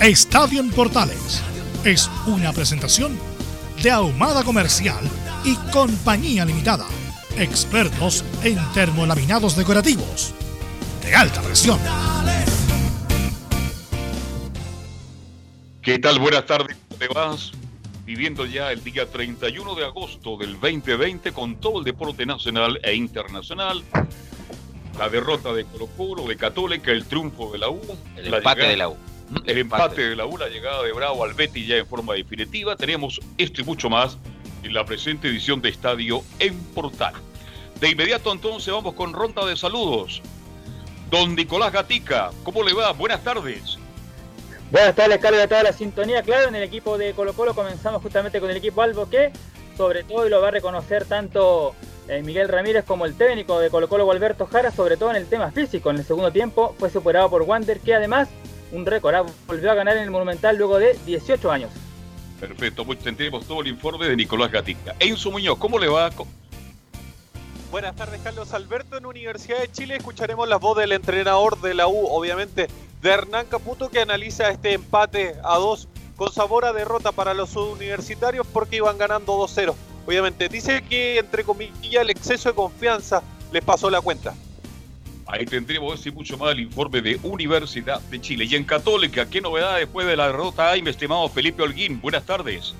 Estadio en Portales es una presentación de Ahumada Comercial y Compañía Limitada. Expertos en termolaminados decorativos de alta presión. ¿Qué tal? Buenas tardes, ¿cómo te vas? Viviendo ya el día 31 de agosto del 2020 con todo el deporte nacional e internacional. La derrota de Colo Colo, de Católica, el triunfo de la U. El empate de la U. El, empate de la U, la llegada de Bravo al Betty ya en forma definitiva. Tenemos esto y mucho más en la presente edición de Estadio en Portal. De inmediato entonces vamos con ronda de saludos. Don Nicolás Gatica, ¿cómo le va? Buenas tardes. Buenas tardes, Carlos, de toda la sintonía. Claro, en el equipo de Colo Colo comenzamos justamente con el equipo Albo que, sobre todo, y lo va a reconocer tanto eh, Miguel Ramírez como el técnico de Colo Colo, Alberto Jara, sobre todo en el tema físico. En el segundo tiempo fue superado por Wander, que además un récord. ¿ah? Volvió a ganar en el Monumental luego de 18 años. Perfecto, pues tendremos todo el informe de Nicolás Gatica. Enzo Muñoz, ¿cómo le va? Buenas tardes, Carlos Alberto. En Universidad de Chile escucharemos la voz del entrenador de la U, obviamente, de Hernán Caputo, que analiza este empate a dos con sabor a derrota para los universitarios porque iban ganando 2-0. Obviamente, dice que, entre comillas, el exceso de confianza les pasó la cuenta. Ahí tendremos y mucho más el informe de Universidad de Chile. Y en Católica, ¿qué novedad después de la derrota hay, mi estimado Felipe Holguín? Buenas tardes.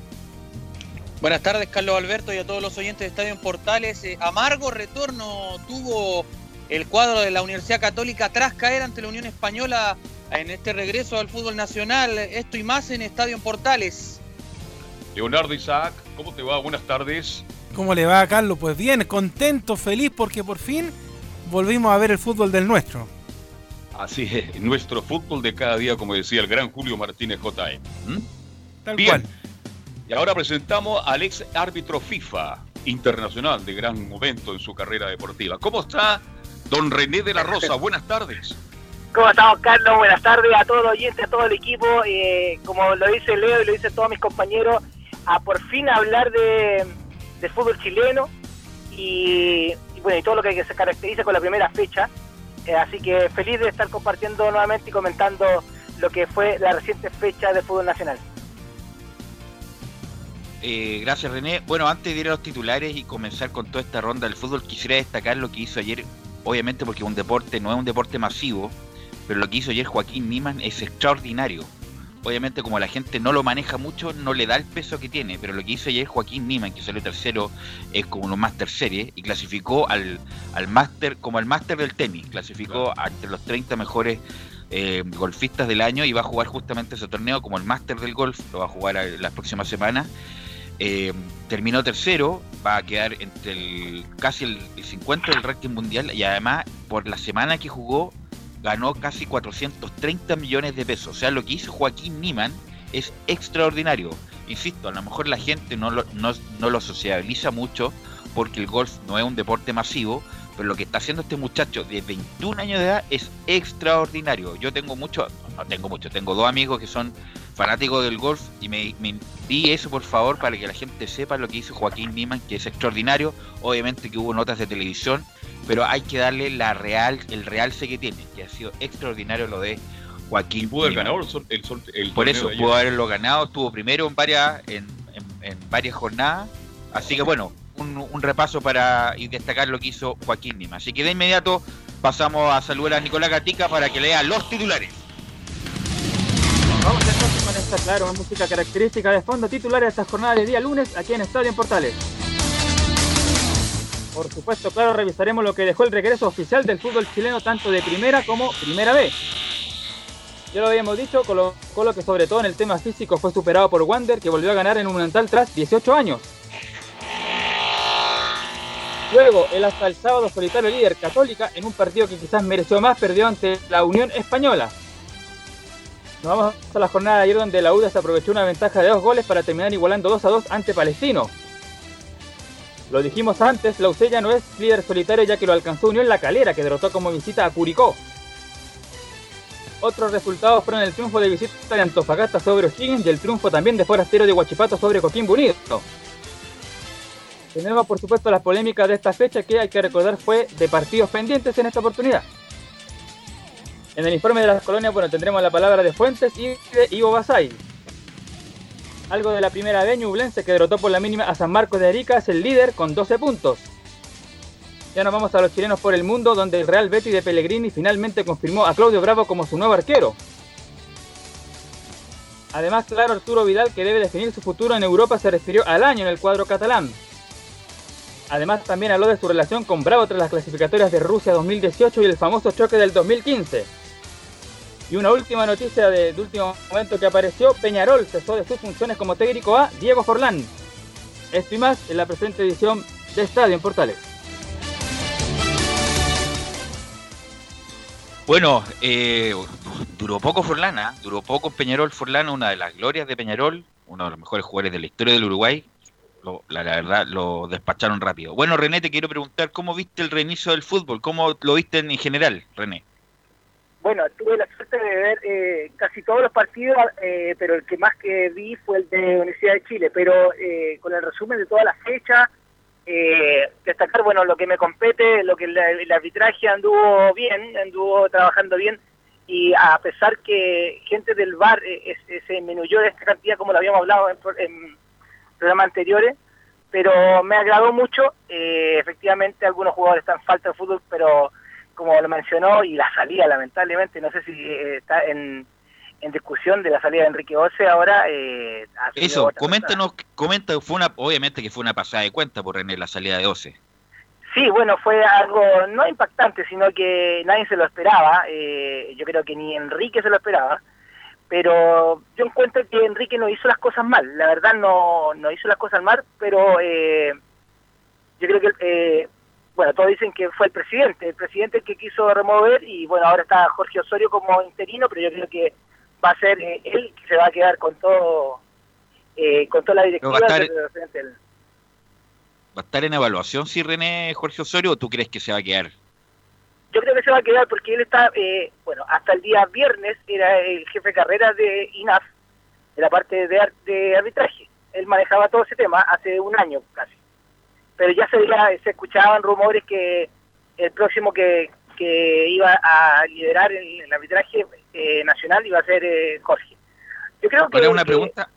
Buenas tardes, Carlos Alberto, y a todos los oyentes de Estadio en Portales. Eh, amargo retorno tuvo el cuadro de la Universidad Católica tras caer ante la Unión Española en este regreso al fútbol nacional. Esto y más en Estadio en Portales. Leonardo Isaac, ¿cómo te va? Buenas tardes. ¿Cómo le va, Carlos? Pues bien, contento, feliz, porque por fin volvimos a ver el fútbol del nuestro. Así es, nuestro fútbol de cada día, como decía el gran Julio Martínez J.E. ¿Mm? Tal Bien. Y ahora presentamos al ex árbitro FIFA internacional de gran momento en su carrera deportiva. ¿Cómo está don René de la Rosa? Buenas tardes. ¿Cómo estamos, Carlos? Buenas tardes a todos los oyentes, a todo el equipo. Eh, como lo dice Leo y lo dicen todos mis compañeros, a por fin hablar de, de fútbol chileno y, y bueno, y todo lo que se caracteriza con la primera fecha. Eh, así que feliz de estar compartiendo nuevamente y comentando lo que fue la reciente fecha del fútbol nacional. Eh, gracias René. Bueno, antes de ir a los titulares y comenzar con toda esta ronda del fútbol, quisiera destacar lo que hizo ayer, obviamente porque un deporte no es un deporte masivo, pero lo que hizo ayer Joaquín Niman es extraordinario obviamente como la gente no lo maneja mucho, no le da el peso que tiene, pero lo que hizo ayer Joaquín Niman, que salió tercero, es como un Master Series, y clasificó al, al Master, como el Master del tenis, clasificó entre los 30 mejores eh, golfistas del año y va a jugar justamente ese torneo como el Master del Golf, lo va a jugar las próximas semanas. Eh, terminó tercero, va a quedar entre el casi el, el 50 del ranking mundial y además por la semana que jugó ganó casi 430 millones de pesos. O sea, lo que hizo Joaquín Niman es extraordinario. Insisto, a lo mejor la gente no lo, no, lo sociabiliza mucho porque el golf no es un deporte masivo, pero lo que está haciendo este muchacho de 21 años de edad es extraordinario. Yo tengo mucho, no tengo mucho, tengo dos amigos que son fanáticos del golf y me, me di eso por favor para que la gente sepa lo que hizo Joaquín Niman, que es extraordinario. Obviamente que hubo notas de televisión pero hay que darle la real, el realce que tiene, que ha sido extraordinario lo de Joaquín. pudo haber ganado el, Por eso, pudo haberlo ganado, estuvo primero en varias, en, varias jornadas. Así que bueno, un, repaso para destacar lo que hizo Joaquín Nima. Así que de inmediato pasamos a saludar a Nicolás Gatica para que lea los titulares. Vamos entonces con esta, claro, música característica de fondo titular de esta jornada de día lunes aquí en Estadio en Portales. Por supuesto, claro, revisaremos lo que dejó el regreso oficial del fútbol chileno tanto de primera como primera B. Ya lo habíamos dicho, Colo Colo que sobre todo en el tema físico fue superado por Wander, que volvió a ganar en un Monumental tras 18 años. Luego, el hasta el sábado solitario líder Católica, en un partido que quizás mereció más, perdió ante la Unión Española. Nos vamos a la jornada de ayer donde la UDA se aprovechó una ventaja de dos goles para terminar igualando 2 a 2 ante Palestino. Lo dijimos antes, la UCElla no es líder solitario ya que lo alcanzó Unión La Calera, que derrotó como visita a Curicó. Otros resultados fueron el triunfo de visita de Antofagasta sobre O'Higgins y el triunfo también de Forastero de Huachipato sobre Coquimbo Unido. Tenemos por supuesto las polémicas de esta fecha que hay que recordar fue de partidos pendientes en esta oportunidad. En el informe de las colonias, bueno, tendremos la palabra de Fuentes y de Ivo Basay. Algo de la primera vez, Ñublense que derrotó por la mínima a San Marcos de Arica es el líder con 12 puntos. Ya nos vamos a los chilenos por el mundo, donde el Real Betis de Pellegrini finalmente confirmó a Claudio Bravo como su nuevo arquero. Además, claro, Arturo Vidal, que debe definir su futuro en Europa, se refirió al año en el cuadro catalán. Además, también habló de su relación con Bravo tras las clasificatorias de Rusia 2018 y el famoso choque del 2015. Y una última noticia de, de último momento que apareció, Peñarol cesó de sus funciones como técnico a Diego Forlán. Esto y más en la presente edición de Estadio en Portales. Bueno, eh, duró poco Forlán, ¿ah? duró poco Peñarol Forlán, una de las glorias de Peñarol, uno de los mejores jugadores de la historia del Uruguay. Lo- la, verdad, lo despacharon rápido. Bueno, René, te quiero preguntar, ¿cómo viste el reinicio del fútbol? ¿Cómo lo viste en general, René? Bueno, tuve la suerte de ver eh, casi todos los partidos, eh, pero el que más que vi fue el de Universidad de Chile. Pero eh, con el resumen de todas las fechas, eh, destacar, bueno, lo que me compete, lo que la- el arbitraje anduvo bien, anduvo trabajando bien. Y a pesar que gente del VAR eh, se disminuyó de esta cantidad, como lo habíamos hablado en programas anteriores, pero me agradó mucho. eh, efectivamente, algunos jugadores están falta de fútbol, pero como lo mencionó, y la salida, lamentablemente, no sé si eh, está en, en discusión de la salida de Enrique Ose ahora. Eh, Eso, coméntanos, comenta, fue una, obviamente que fue una pasada de cuenta por René la salida de 12. Sí, bueno, fue algo no impactante, sino que nadie se lo esperaba. eh, yo creo que ni Enrique se lo esperaba. Pero yo encuentro que Enrique no hizo las cosas mal. La verdad no, no hizo las cosas mal, pero eh, yo creo que, eh, bueno, todos dicen que fue el presidente, el presidente el que quiso remover y bueno, ahora está Jorge Osorio como interino, pero yo creo que va a ser eh, él que se va a quedar con todo, eh, con toda la directiva va a estar- del presidente. del- ¿Va a estar en evaluación si René Jorge Osorio o tú crees que se va a quedar? Yo creo que se va a quedar porque él está, eh, bueno, hasta el día viernes era el jefe de carrera de INAF, de la parte de, ar- de arbitraje. Él manejaba todo ese tema hace un año casi. Pero ya se, veía- se escuchaban rumores que el próximo que, que iba a liderar el, el arbitraje eh, nacional iba a ser eh, Jorge. Yo creo que... Ahora una que- pregunta,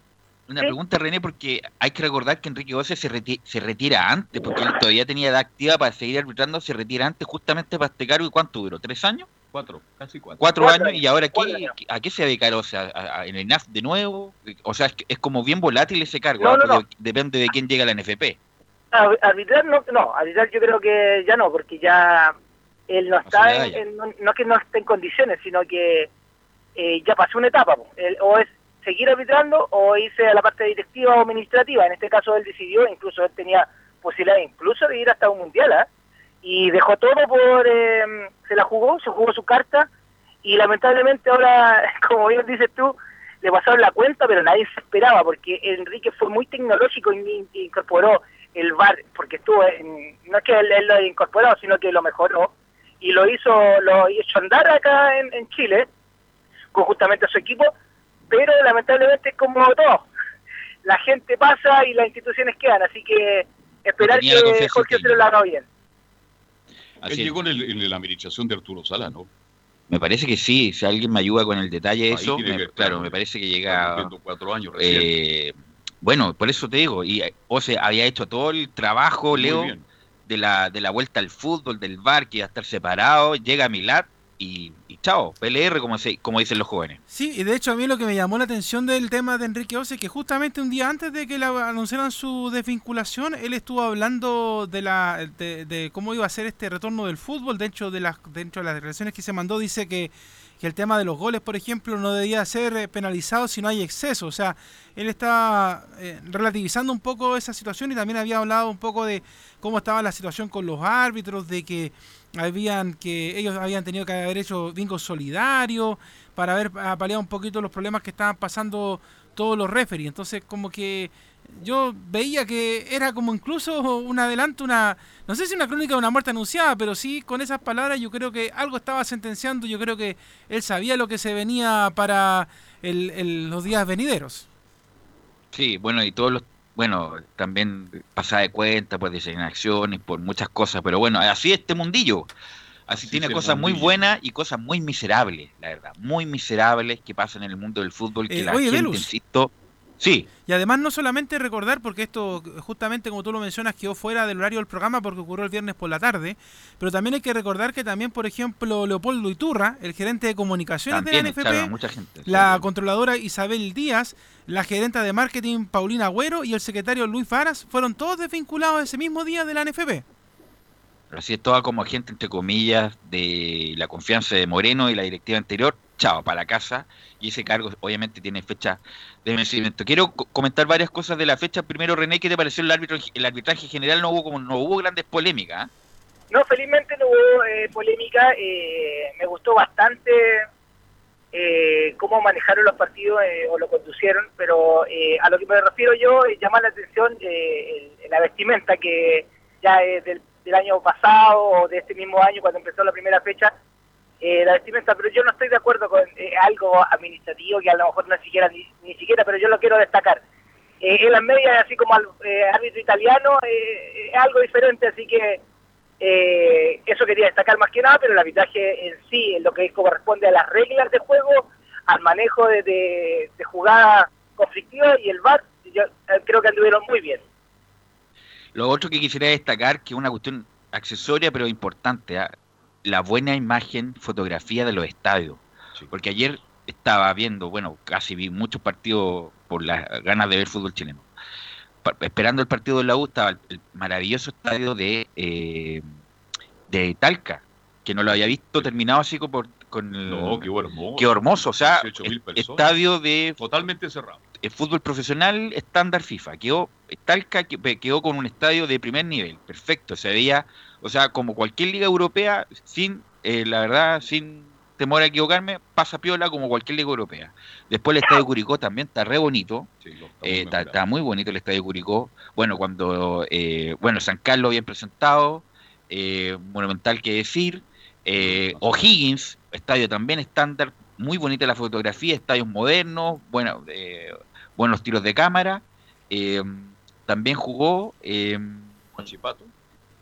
una ¿Sí? pregunta René, porque hay que recordar que Enrique Ose se, reti- se retira antes, porque él todavía tenía edad activa para seguir arbitrando, se retira antes justamente para este cargo. ¿Y cuánto duró? ¿Tres años? Cuatro, casi cuatro. ¿Cuatro, Cuatro años? ¿Y ahora qué, años. a qué se va a dedicar Ose? ¿A- a- ¿En el INAF de nuevo? O sea, es, que- es como bien volátil ese cargo, No, ¿ah? no, no. Depende de quién llega a la NFP. Ar- Arbitrar no, no, arbitrar yo creo que ya no, porque ya él no está, en, no, no que no esté en condiciones, sino que eh, ya pasó una etapa. Él o es seguir arbitrando o irse a la parte directiva o administrativa, en este caso él decidió, incluso él tenía posibilidad incluso de ir hasta un mundial, ¿ah? y dejó todo por, eh, se la jugó, se jugó su carta, y lamentablemente ahora, como bien dices tú, le pasaron la cuenta, pero nadie se esperaba, porque Enrique fue muy tecnológico y incorporó el VAR, porque estuvo, en- no es que él, él lo haya incorporado, sino que lo mejoró, y lo hizo, lo hizo andar acá en, en Chile, con justamente a su equipo, pero lamentablemente es como todo, la gente pasa y las instituciones quedan, así que esperar tenía la que Jorge se lo haga bien. Él Así es. llegó en, el- en la administración de Arturo Sala, ¿no? Me parece que sí, si alguien me ayuda con el detalle de eso, me- claro, me parece que llega... cuatro años. Eh, bueno, por eso te digo, y Ose había hecho todo el trabajo, Muy Leo, bien. de la, de la vuelta al fútbol, del bar, que iba a estar separado, llega a Milad y chao, PLR como, se, como dicen los jóvenes. Sí, y de hecho a mí lo que me llamó la atención del tema de Enrique Ose es que justamente un día antes de que le anunciaran su desvinculación, él estuvo hablando de la de, cómo iba a ser este retorno del fútbol, de hecho de las dentro de las declaraciones que se mandó dice que que el tema de los goles, por ejemplo, no debía ser eh, penalizado si no hay exceso. O sea, él está eh, relativizando un poco esa situación y también había hablado un poco de cómo estaba la situación con los árbitros, de que habían que ellos habían tenido que haber hecho vínculos solidarios para haber paliado un poquito los problemas que estaban pasando todos los referees. Entonces, como que yo veía que era como incluso un adelanto, una, no sé si una crónica de una muerte anunciada, pero sí con esas palabras yo creo que algo estaba sentenciando, yo creo que él sabía lo que se venía para el, los días venideros. Sí, bueno, y todos los, bueno, también pasada de cuenta, pues de acciones, por muchas cosas, pero bueno, así es este mundillo. Así tiene cosas muy buenas y cosas muy miserables, la verdad, muy miserables que pasan en el mundo del fútbol, que eh, la gente, insisto, Sí. Y además no solamente recordar, porque esto justamente como tú lo mencionas quedó fuera del horario del programa porque ocurrió el viernes por la tarde, pero también hay que recordar que también, por ejemplo, Leopoldo Iturra, el gerente de comunicaciones de la NFP, la controladora Isabel Díaz, la gerenta de marketing Paulina Agüero y el secretario Luis Faras fueron todos desvinculados ese mismo día de la NFP. Así es, toda como agente, entre comillas, de la confianza de Moreno y la directiva anterior, chao, para la casa. Y ese cargo obviamente tiene fecha de vencimiento. Quiero comentar varias cosas de la fecha. Primero, René, ¿qué te pareció el, árbitro, el arbitraje general? No hubo como no hubo grandes polémicas. ¿ah? No, felizmente no hubo eh, polémica. Eh, me gustó bastante eh, cómo manejaron los partidos o lo conducieron, pero a lo que me refiero yo, llama la atención la vestimenta que ya es del del año pasado o de este mismo año cuando empezó la primera fecha eh, la vestimenta, pero yo no estoy de acuerdo con eh, algo administrativo que a lo mejor no siquiera ni, siquiera, pero yo lo quiero destacar. Eh, en las medias, así como al eh, árbitro italiano, es algo diferente, así que eso quería destacar más que nada, pero el arbitraje en sí, en lo que corresponde a las reglas de juego, al manejo de, de, de jugada conflictiva y el VAR, yo creo que anduvieron muy bien. Lo otro que quisiera destacar, que es una cuestión accesoria pero importante, ¿ah? La buena imagen, fotografía de los estadios. Porque ayer estaba viendo, bueno, casi vi muchos partidos por las ganas de ver fútbol chileno. esperando el partido de la U estaba el, maravilloso estadio de, eh, de Talca, que no lo había visto terminado así con, con el, no, qué hermoso. Qué hermoso, o sea, estadio de totalmente cerrado el fútbol profesional estándar FIFA. Quedó, Talca quedó con un estadio de primer nivel, perfecto. Se veía, o sea, como cualquier liga europea, sin, eh, la verdad, sin temor a equivocarme, pasa piola como cualquier liga europea. Después el estadio Curicó también está re bonito. Eh, está, muy bonito el estadio Curicó. Bueno, cuando, eh, bueno, San Carlos bien presentado, monumental que decir. O'Higgins, estadio también estándar, muy bonita la fotografía, estadios modernos, bueno, buenos tiros de cámara. Eh, también jugó eh,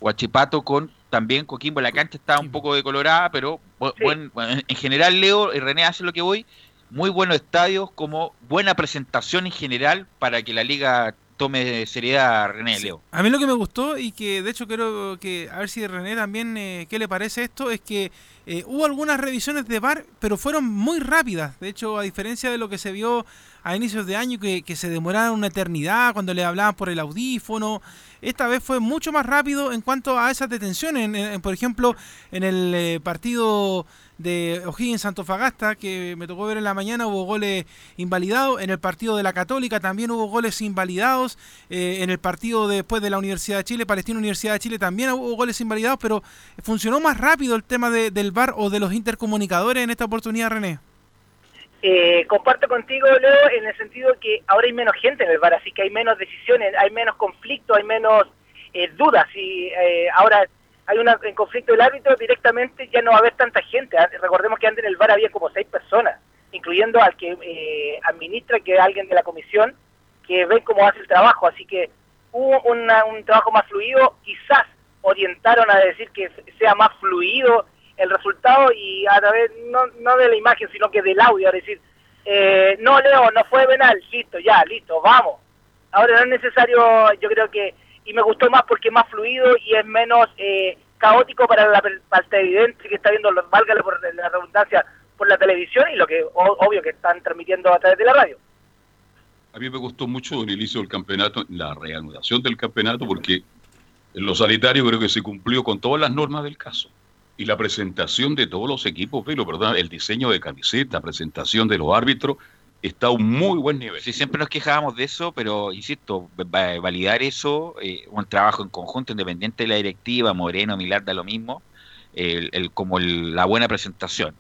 Huachipato. con también Coquimbo. La cancha estaba un poco decolorada, pero bueno, en general, Leo y René hace lo que voy. Muy buenos estadios, como buena presentación en general para que la liga tome seriedad René, Leo. A mí lo que me gustó y que de hecho quiero que, a ver si René también, eh, ¿qué le parece esto? Es que eh, hubo algunas revisiones de VAR, pero fueron muy rápidas. De hecho, a diferencia de lo que se vio a inicios de año que, se demoraron una eternidad cuando le hablaban por el audífono. Esta vez fue mucho más rápido en cuanto a esas detenciones. por ejemplo, en el eh, partido de O'Higgins Santofagasta, que me tocó ver en la mañana, hubo goles invalidados. En el partido de la Católica también hubo goles invalidados. Eh, en el partido después de la Universidad de Chile, Palestina Universidad de Chile, también hubo goles invalidados, pero funcionó más rápido el tema del VAR o de los intercomunicadores en esta oportunidad, René. Eh, comparto contigo, Leo, en el sentido que ahora hay menos gente en el bar, así que hay menos decisiones, hay menos conflicto, hay menos eh, dudas. Y eh, ahora hay un conflicto del árbitro, directamente ya no va a haber tanta gente. Recordemos que antes en el bar había como seis personas, incluyendo al que eh, administra, que es alguien de la comisión, que ve cómo hace el trabajo. Así que hubo un trabajo más fluido, quizás orientaron a decir que sea más fluido el resultado y a través no, no de la imagen, sino que del audio, es decir, eh, no Leo, no fue penal, listo, ya, listo, vamos. Ahora no es necesario, yo creo que, y me gustó más porque es más fluido y es menos eh, caótico para la, para el televidente que está viendo, valga por la redundancia, por la televisión y lo que obvio que están transmitiendo a través de la radio. A mí me gustó mucho el inicio del campeonato, la reanudación del campeonato, porque en lo sanitario creo que se cumplió con todas las normas del caso. Y la presentación de todos los equipos, pero ¿verdad? El diseño de camiseta, presentación de los árbitros, está a un muy buen nivel. Sí, siempre nos quejábamos de eso, pero insisto, validar eso, eh, un trabajo en conjunto, independiente de la directiva, Moreno, Milar, da lo mismo, el, como la buena presentación.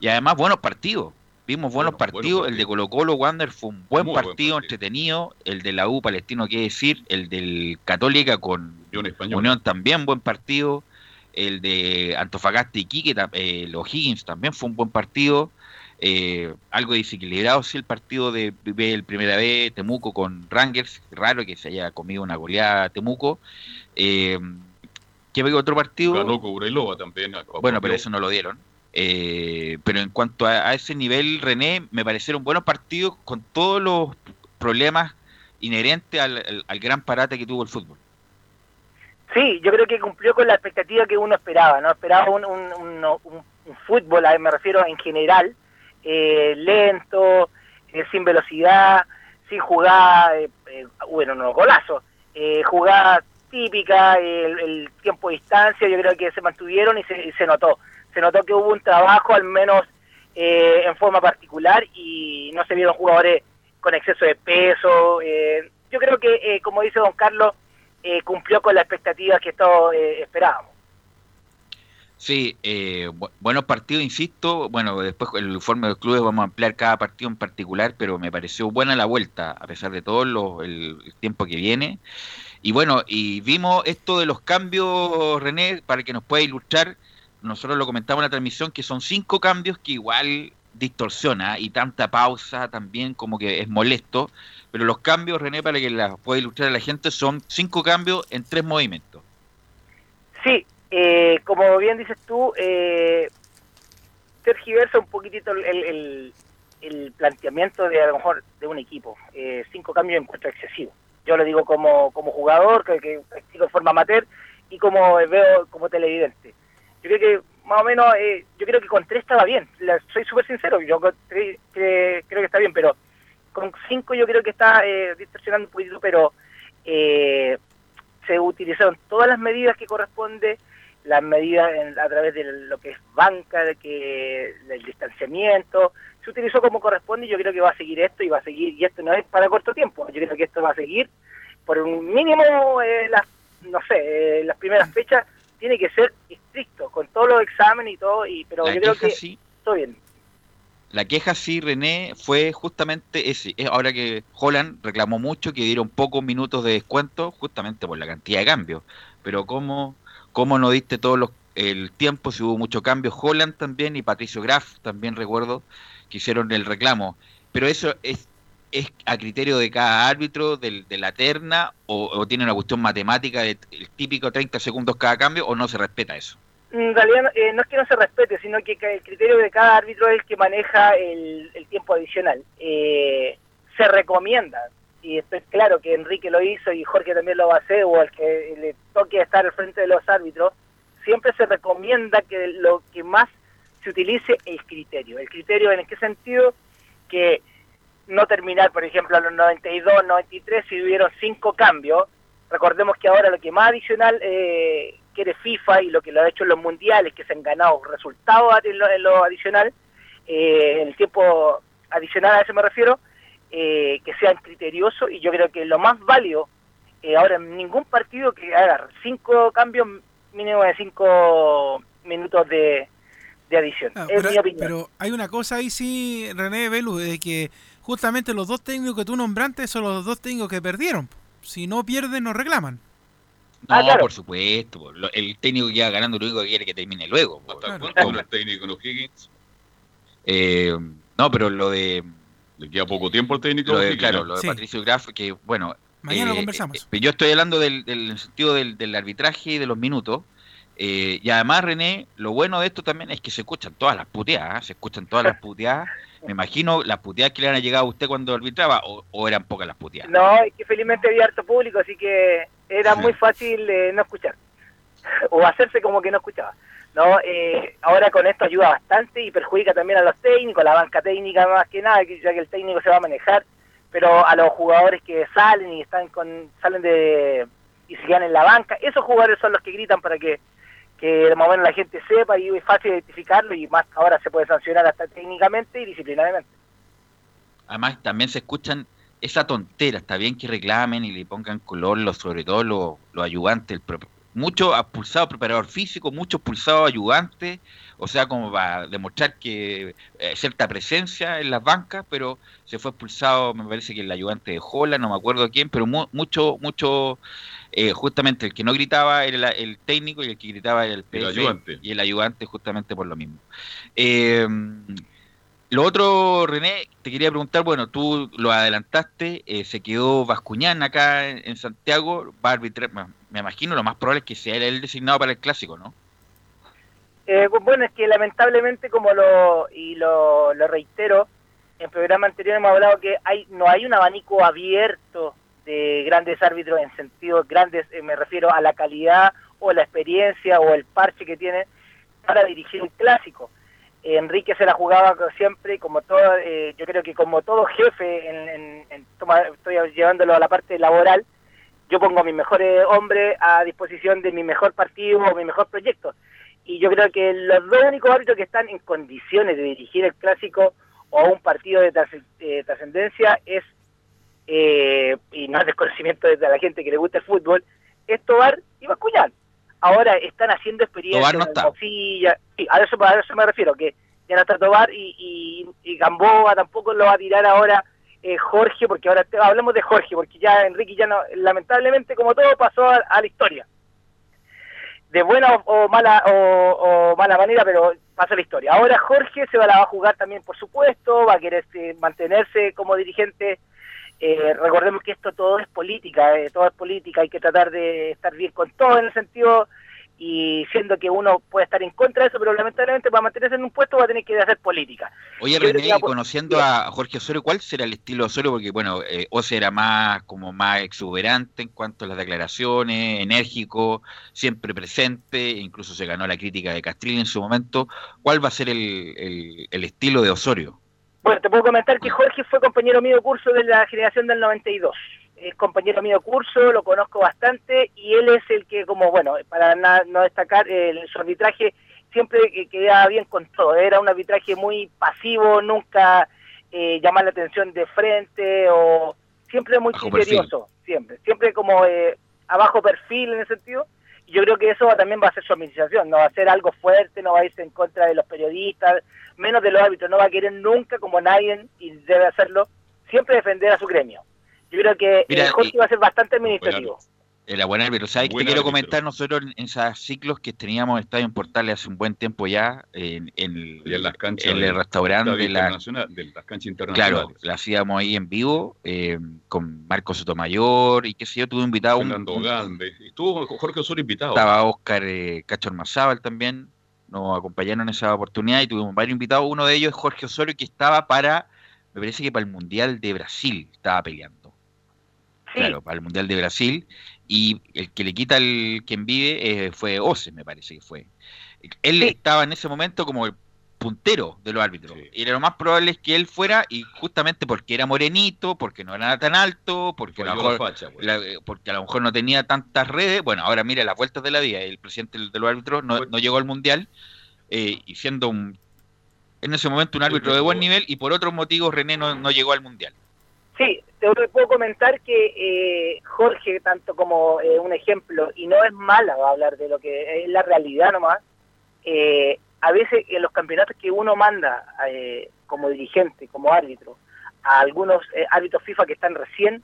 Y además, buenos partidos. Vimos buenos partidos. El de Colo Colo Wander fue un buen partido, entretenido. El de la U Palestino, qué decir. El del Católica con Unión, también buen partido. El de Antofagasta y Quique, eh, los Higgins también fue un buen partido. Eh, algo desequilibrado sí el partido de, el primera vez Temuco con Rangers, raro que se haya comido una goleada Temuco. Eh, ¿Qué veo otro partido? Ganó Cobreloa también. Bueno, pero eso no lo dieron. Eh, pero en cuanto a, ese nivel, René, me parecieron buenos partidos con todos los problemas inherentes al, gran parate que tuvo el fútbol. Sí, yo creo que cumplió con la expectativa que uno esperaba, ¿no? Esperaba un, un, un, fútbol, me refiero en general, eh, lento, eh, sin velocidad, sin jugada, eh, bueno, no golazo, jugada típica, el, tiempo de distancia, yo creo que se mantuvieron y se, y se notó. Se notó que hubo un trabajo, al menos en forma particular, y no se vieron jugadores con exceso de peso. yo creo que, como dice don Carlos, cumplió con las expectativas que todos esperábamos. Sí, eh, buenos partidos, insisto. Bueno, después el informe de los clubes vamos a ampliar cada partido en particular, pero me pareció buena la vuelta, a pesar de todo el, tiempo que viene. Y bueno, y vimos esto de los cambios, René, para que nos pueda ilustrar. Nosotros lo comentamos en la transmisión, que son cinco cambios que igual distorsiona y tanta pausa también como que es molesto. Pero los cambios, René, para que la pueda ilustrar a la gente, son cinco cambios en tres movimientos. Sí, eh, como bien dices tú, eh, tergiversa un poquitito el, planteamiento de a lo mejor de un equipo. Eh, cinco cambios encuentro excesivo. Yo lo digo como, como jugador, que, que practico de forma amateur y como veo como televidente. Yo creo que más o menos, eh, yo creo que con tres estaba bien. soy súper sincero, yo creo que está bien, pero con cinco yo creo que está eh, distorsionando un poquito, pero eh, se utilizaron todas las medidas que corresponde las medidas a través de lo que es banca, de que del distanciamiento, se utilizó como corresponde y yo creo que va a seguir esto y va a seguir, y esto no es para corto tiempo, yo creo que esto va a seguir por un mínimo, eh, las, no sé, eh, las primeras fechas tiene que ser estricto, con todos los exámenes y todo, y pero yo creo que sí. todo bien. La queja sí, René, fue justamente ese. Ahora que Holland reclamó mucho que dieron pocos minutos de descuento justamente por la cantidad de cambios. Pero ¿cómo cómo no diste todo los, el tiempo, si hubo mucho cambio, Holland también y Patricio Graf también recuerdo que hicieron el reclamo. Pero eso es, es a criterio de cada árbitro, de, la terna, o, tiene una cuestión matemática del típico 30 segundos cada cambio, o no se respeta eso. En realidad eh, no es que no se respete, sino que el criterio de cada árbitro es el que maneja el, tiempo adicional. Eh, se recomienda, y estoy claro que Enrique lo hizo y Jorge también lo va a hacer, o el que le toque estar al frente de los árbitros, siempre se recomienda que lo que más se utilice es el criterio. El criterio en qué sentido que no terminar, por ejemplo, a los 92, 93, si hubieron cinco cambios. Recordemos que ahora lo que más adicional eh, quiere FIFA y lo que lo ha hecho en los mundiales, que se han ganado resultados en lo, adicional, eh, en el tiempo adicional a eso me refiero, eh, que sean criteriosos y yo creo que lo más válido eh, ahora en ningún partido que haga cinco cambios mínimo de cinco minutos de, adición. Ah, pero, hay una cosa ahí sí, René Velu, de que justamente los dos técnicos que tú nombraste son los dos técnicos que perdieron. Si no pierden, no reclaman. No, ah, por supuesto. El técnico que va ganando lo único que quiere que termine luego. el técnico Higgins? Eh, no, pero lo de le queda poco tiempo al técnico. claro, lo de Patricio Graf, que bueno. Mañana lo eh, conversamos. Eh, yo estoy hablando del, sentido del, arbitraje y de los minutos. Eh, y además, René, lo bueno de esto también es que se escuchan todas las puteadas, se escuchan todas las puteadas. Me imagino las puteadas que le han llegado a usted cuando arbitraba, o, eran pocas las puteadas. No, es que felizmente había harto público, así que era muy fácil no escuchar. o hacerse como que no escuchaba. No, eh, ahora con esto ayuda bastante y perjudica también a los técnicos, a la banca técnica más que nada, ya que el técnico se va a manejar, pero a los jugadores que salen y están con salen de y se quedan en la banca, esos jugadores son los que gritan para que que de momento la gente sepa y es fácil identificarlo y más ahora se puede sancionar hasta técnicamente y disciplinariamente. Además también se escuchan esa tontera, está bien que reclamen y le pongan color, los, sobre todo los, ayudantes, el, mucho expulsado preparador físico, mucho expulsado ayudante, o sea, como para demostrar que eh, cierta presencia en las bancas, pero se fue expulsado, me parece que el ayudante de Jola, no me acuerdo quién, pero mucho, mucho eh, justamente el que no gritaba era el, técnico y el que gritaba era el, PF, ayudante. y el ayudante justamente por lo mismo. Eh, lo otro, René, te quería preguntar, bueno, tú lo adelantaste, eh, se quedó Vascuñán acá en, Santiago, va a arbitrar, me imagino lo más probable es que sea él designado para el clásico, ¿no? bueno, es que lamentablemente, como lo, y lo, lo reitero, en el programa anterior hemos hablado que hay no hay un abanico abierto de grandes árbitros en sentido grandes, eh, me refiero a la calidad o la experiencia o el parche que tiene para dirigir un clásico. Enrique se la jugaba siempre, como todo, eh, yo creo que como todo jefe, en, estoy llevándolo a la parte laboral, yo pongo a mis mejores hombres a disposición de mi mejor partido o mi mejor proyecto. Y yo creo que los dos únicos árbitros que están en condiciones de dirigir el clásico o un partido de eh, trascendencia es eh, y no es desconocimiento de la gente que le gusta el fútbol, es Tobar y Bascuñán. Ahora están haciendo experiencias no sí, a eso, me refiero, que ya no está Tobar y, y, Gamboa tampoco lo va a tirar ahora eh, Jorge, porque ahora hablemos de Jorge, porque ya Enrique ya no, lamentablemente como todo pasó a, la historia. De buena o, mala o, mala manera, pero pasa la historia. Ahora Jorge se va, a jugar también, por supuesto, va a querer este, mantenerse como dirigente eh, recordemos que esto todo es política, eh, todo es política, hay que tratar de estar bien con todo en el sentido y siendo que uno puede estar en contra de eso, pero lamentablemente para mantenerse en un puesto va a tener que hacer política. Oye, René, conociendo a Jorge Osorio, ¿cuál será el estilo de Osorio? Porque, bueno, eh, era más como más exuberante en cuanto a las declaraciones, enérgico, siempre presente, incluso se ganó la crítica de Castril en su momento. ¿Cuál va a ser el estilo de Osorio? Bueno, te puedo comentar que Jorge fue compañero mío de curso de la generación del 92. Es compañero mío de curso, lo conozco bastante y él es el que, como bueno, para no destacar, el, su arbitraje siempre quedaba bien con todo. Era un arbitraje muy pasivo, nunca eh, llamar la atención de frente o siempre muy criterioso, siempre. Siempre como eh, a bajo perfil en ese sentido. Yo creo que eso también va a ser su administración, no va a ser algo fuerte, no va a irse en contra de los periodistas, menos de los árbitros, no va a querer nunca, como nadie, y debe hacerlo, siempre defender a su gremio. Yo creo que el Jorge va a ser bastante administrativo. Era buen árbitro. ¿Sabes qué quiero comentar nosotros en, esos ciclos que teníamos en Estadio en Portales hace un buen tiempo ya, en, en, las canchas en el restaurante de, la, de las canchas internacionales? Claro, la hacíamos ahí en vivo eh, con Marco Sotomayor y qué sé yo, tuve invitado. Fernando un, Estuvo Jorge Osorio invitado. Estaba Oscar eh, Cacho también nos acompañaron en esa oportunidad y tuvimos varios invitados. Uno de ellos es Jorge Osorio, que estaba para, me parece que para el Mundial de Brasil estaba peleando. Claro, para el Mundial de Brasil. Y el que le quita el quien vive eh, fue Ose, me parece que fue. Él estaba en ese momento como el puntero de los árbitros. Y lo más probable es que él fuera, y justamente porque era morenito, porque no era tan alto, porque, a lo, mejor, pues. eh, porque a lo mejor no tenía tantas redes. Bueno, ahora mira las vueltas de la vida. El presidente de los árbitros no, llegó al mundial, eh, y siendo un, en ese momento un árbitro de buen nivel, y por otros motivos René no, llegó al mundial. Sí, te puedo comentar que eh, Jorge, tanto como un ejemplo, y no es mala hablar de lo que es la realidad nomás, eh, a veces en los campeonatos que uno manda eh, como dirigente, como árbitro, a algunos eh, árbitros FIFA que están recién,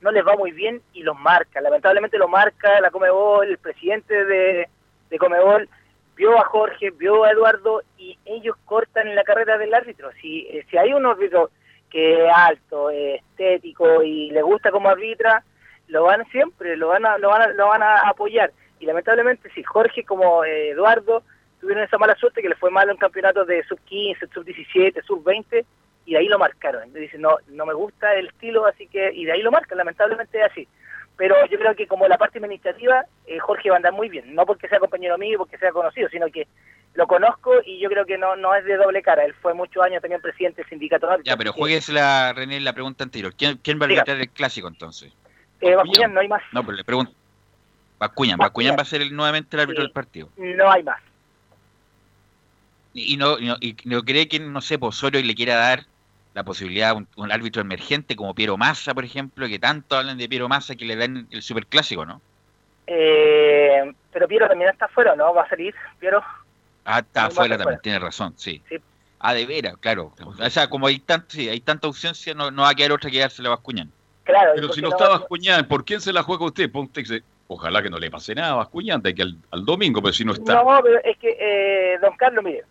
no les va muy bien y los marca. Lamentablemente lo marca la Comebol, el presidente de, de Comebol vio a Jorge, vio a Eduardo y ellos cortan la carrera del árbitro. Si, eh, si hay un árbitro que es alto, estético y le gusta como arbitra, lo van siempre, lo van a, lo van a, lo van apoyar. Y lamentablemente si Jorge como Eduardo tuvieron esa mala suerte que le fue malo en campeonatos de sub 15, sub 17, sub 20 y de ahí lo marcaron. Dicen, no, no me gusta el estilo, así que, y de ahí lo marcan, lamentablemente es así. pero yo creo que como la parte administrativa, eh, Jorge va a andar muy bien, no porque sea compañero mío, porque sea conocido, sino que lo conozco y yo creo que no, no es de doble cara. Él fue muchos años también presidente del sindicato. Ya, pero juegues la, René, la pregunta anterior. ¿Quién, quién va a arbitrar el clásico entonces? Eh, Bascuñán, no hay más. No, pero le pregunto. Bascuñán, Bascuñán va a ser el, nuevamente el árbitro del partido. No hay más. Y, no, y no, cree que, no sé, Posorio le quiera dar la posibilidad a un, árbitro emergente como Piero Massa, por ejemplo, que tanto hablan de Piero Massa que le dan el superclásico, ¿no? Eh, pero Piero también está afuera, ¿no? Va a salir, Piero. Ah, está afuera también, tiene razón, sí. Ah, de veras, claro. O sea, como hay, tanto, sí, hay tanta ausencia, no, no va a quedar otra que dársela a Bascuñán. Claro, pero si no, está Bascuñán, ¿por quién se la juega usted? Ponte, ojalá que no le pase nada a Bascuñán de que al, domingo, pero si no está. No, pero es que, eh, don Carlos, mire,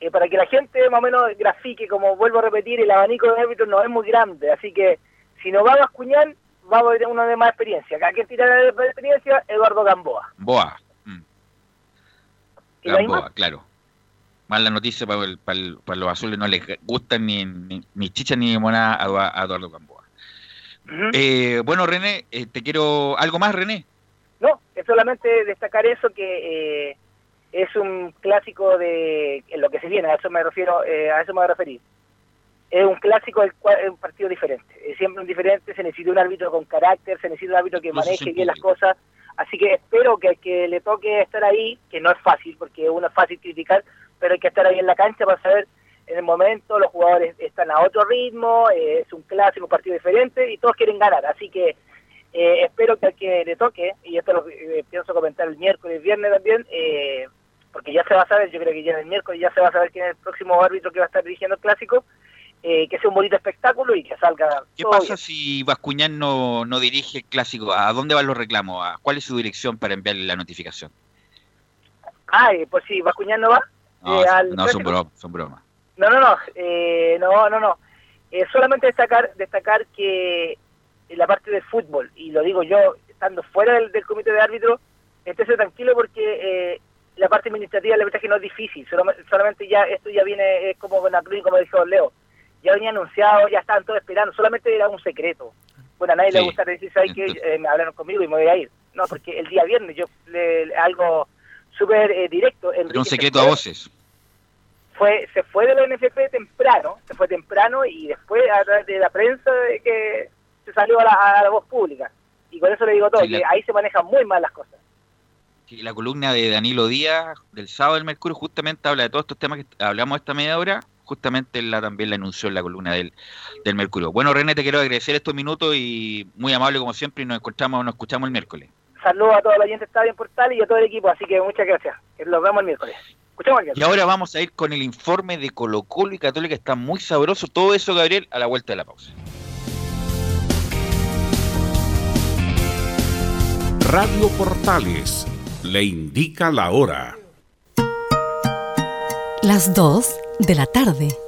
eh, para que la gente más o menos grafique, como vuelvo a repetir, el abanico de árbitros no es muy grande, así que si no va a Bascuñán, va a haber uno de más experiencia. Acá quien tira de experiencia, Eduardo Gamboa. Boa. Gamboa, claro. Mala noticia para, para, los azules, no les gustan ni, ni, chicha ni monada a, Eduardo Gamboa. eh, bueno, René, eh, te quiero... ¿Algo más, René? No, es solamente destacar eso que... Eh, es un clásico de en lo que se viene, a eso me refiero, eh, a eso me voy a referir. Es un clásico del cual es un partido diferente, es siempre un diferente, se necesita un árbitro con carácter, se necesita un árbitro que maneje bien las cosas, así que espero que que le toque estar ahí, que no es fácil, porque uno es fácil criticar, pero hay que estar ahí en la cancha para saber en el momento los jugadores están a otro ritmo, eh, es un clásico, un partido diferente y todos quieren ganar, así que eh, espero que al que le toque, y esto lo pienso comentar el miércoles, viernes también, eh, porque ya se va a saber, yo creo que ya el miércoles ya se va a saber quién es el próximo árbitro que va a estar dirigiendo el clásico, eh, que sea un bonito espectáculo y que salga. ¿Qué pasa si Bascuñán no, no dirige el clásico? ¿A dónde van los reclamos? ¿Cuál es su dirección para enviarle la notificación? Ah, pues si Bascuñán no va. No, eh, no son, bromas, son bromas. No, no, no, eh, no, no, no. solamente destacar, destacar que la parte del fútbol, y lo digo yo, estando fuera del, del comité de árbitros, estése tranquilo porque la parte administrativa la verdad es que no es difícil, solamente ya esto ya viene, es como cruz como dijo Leo, ya venía anunciado, ya estaban todos esperando, solamente era un secreto. Bueno, a nadie le gusta decir, ¿sabes que eh, me hablaron conmigo y me voy a ir. No, porque el día viernes yo, le, algo súper eh, directo. un secreto a voces. Fue, se fue de la NFP temprano, se fue temprano y después a través de la prensa que se salió a la, voz pública. Y con eso le digo todo, que ahí se manejan muy mal las cosas la columna de Danilo Díaz del sábado del Mercurio justamente habla de todos estos temas que hablamos esta media hora, justamente la también la anunció en la columna del, del Mercurio. Bueno, René, te quiero agradecer estos minutos y muy amable como siempre y nos encontramos, nos escuchamos el miércoles. Saludos a todos los oyentes de Estadio Portal y a todo el equipo, así que muchas gracias. Los vemos el miércoles. Y ahora vamos a ir con el informe de Colo Colo y Católica, está muy sabroso. Todo eso, Gabriel, a la vuelta de la pausa. Radio Portales le indica la hora. Las 2 de la tarde.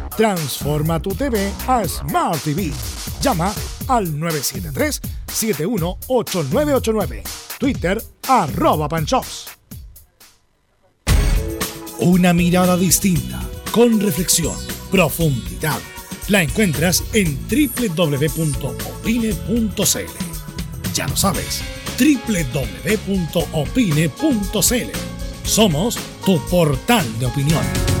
Transforma tu TV a Smart TV. Llama al 973-718989. Twitter arroba. Una mirada distinta, con reflexión, profundidad. La encuentras en www.opine.cl. Ya lo sabes, www.opine.cl. Somos tu portal de opinión.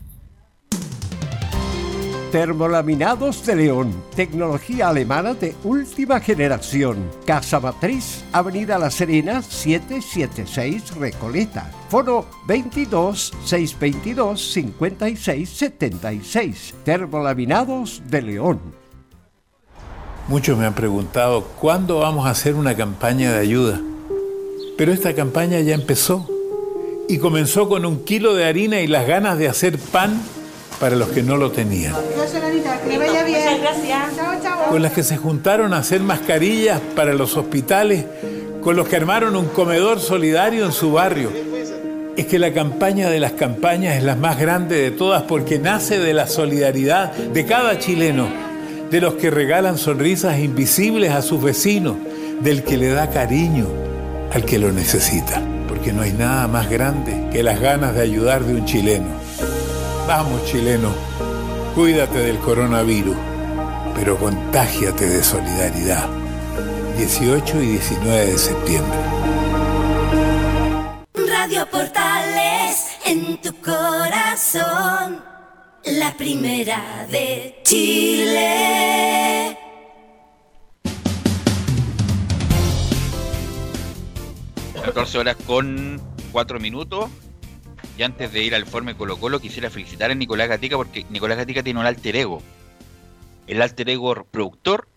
Termolaminados de León, tecnología alemana de última generación. Casa Matriz, Avenida La Serena, 776 Recoleta. Foro 22 622 56 76. Termolaminados de León. Muchos me han preguntado cuándo vamos a hacer una campaña de ayuda. Pero esta campaña ya empezó. Y comenzó con un kilo de harina y las ganas de hacer pan para los que no lo tenían. Con las que se juntaron a hacer mascarillas para los hospitales, con los que armaron un comedor solidario en su barrio. Es que la campaña de las campañas es la más grande de todas porque nace de la solidaridad de cada chileno, de los que regalan sonrisas invisibles a sus vecinos, del que le da cariño al que lo necesita. Porque no hay nada más grande que las ganas de ayudar de un chileno. Vamos, chileno, cuídate del coronavirus, pero contágiate de solidaridad. 18 y 19 de septiembre. Radio Portales en tu corazón, la primera de Chile. ...14 horas con 4 minutos antes de ir al Forme Colo Colo, quisiera felicitar a Nicolás Gatica porque Nicolás Gatica tiene un alter ego. El alter ego productor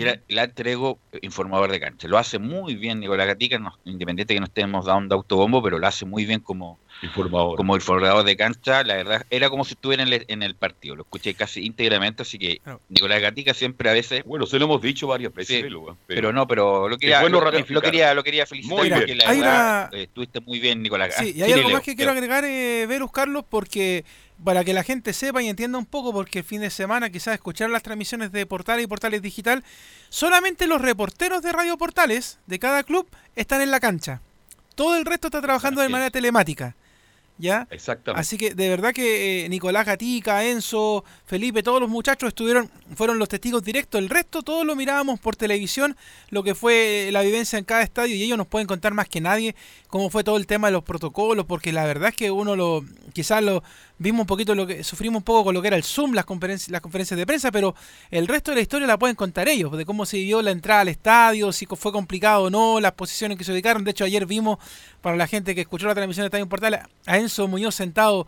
y el alter ego informador de cancha. Lo hace muy bien Nicolás Gatica, independiente que no estemos dando autobombo, pero lo hace muy bien como informador. como informador de cancha. La verdad, era como si estuviera en el, partido. Lo escuché casi íntegramente, así que Nicolás Gatica siempre a veces... Bueno, se lo hemos dicho varias veces. pero, no, pero lo quería, lo, quería, lo quería felicitar porque la verdad eh, estuviste muy bien, Nicolás. Sí, y hay algo más que quiero agregar, eh, Verus Carlos, porque para que la gente sepa y entienda un poco, porque el fin de semana quizás escuchar las transmisiones de Portales y Portales Digital, solamente los reporteros de Radio Portales de cada club están en la cancha. Todo el resto está trabajando de manera telemática. ¿Ya? Exactamente. Así que de verdad que eh, Nicolás Gatica, Enzo, Felipe, todos los muchachos estuvieron, fueron los testigos directos. El resto todos lo mirábamos por televisión, lo que fue la vivencia en cada estadio, y ellos nos pueden contar más que nadie cómo fue todo el tema de los protocolos, porque la verdad es que uno lo, quizás lo, vimos un poquito lo que sufrimos un poco con lo que era el Zoom, las conferencias, las conferencias de prensa, pero el resto de la historia la pueden contar ellos, de cómo se dio la entrada al estadio, si fue complicado o no, las posiciones que se ubicaron. De hecho, ayer vimos, para la gente que escuchó la transmisión de Estadio Portal, a Enzo Muñoz sentado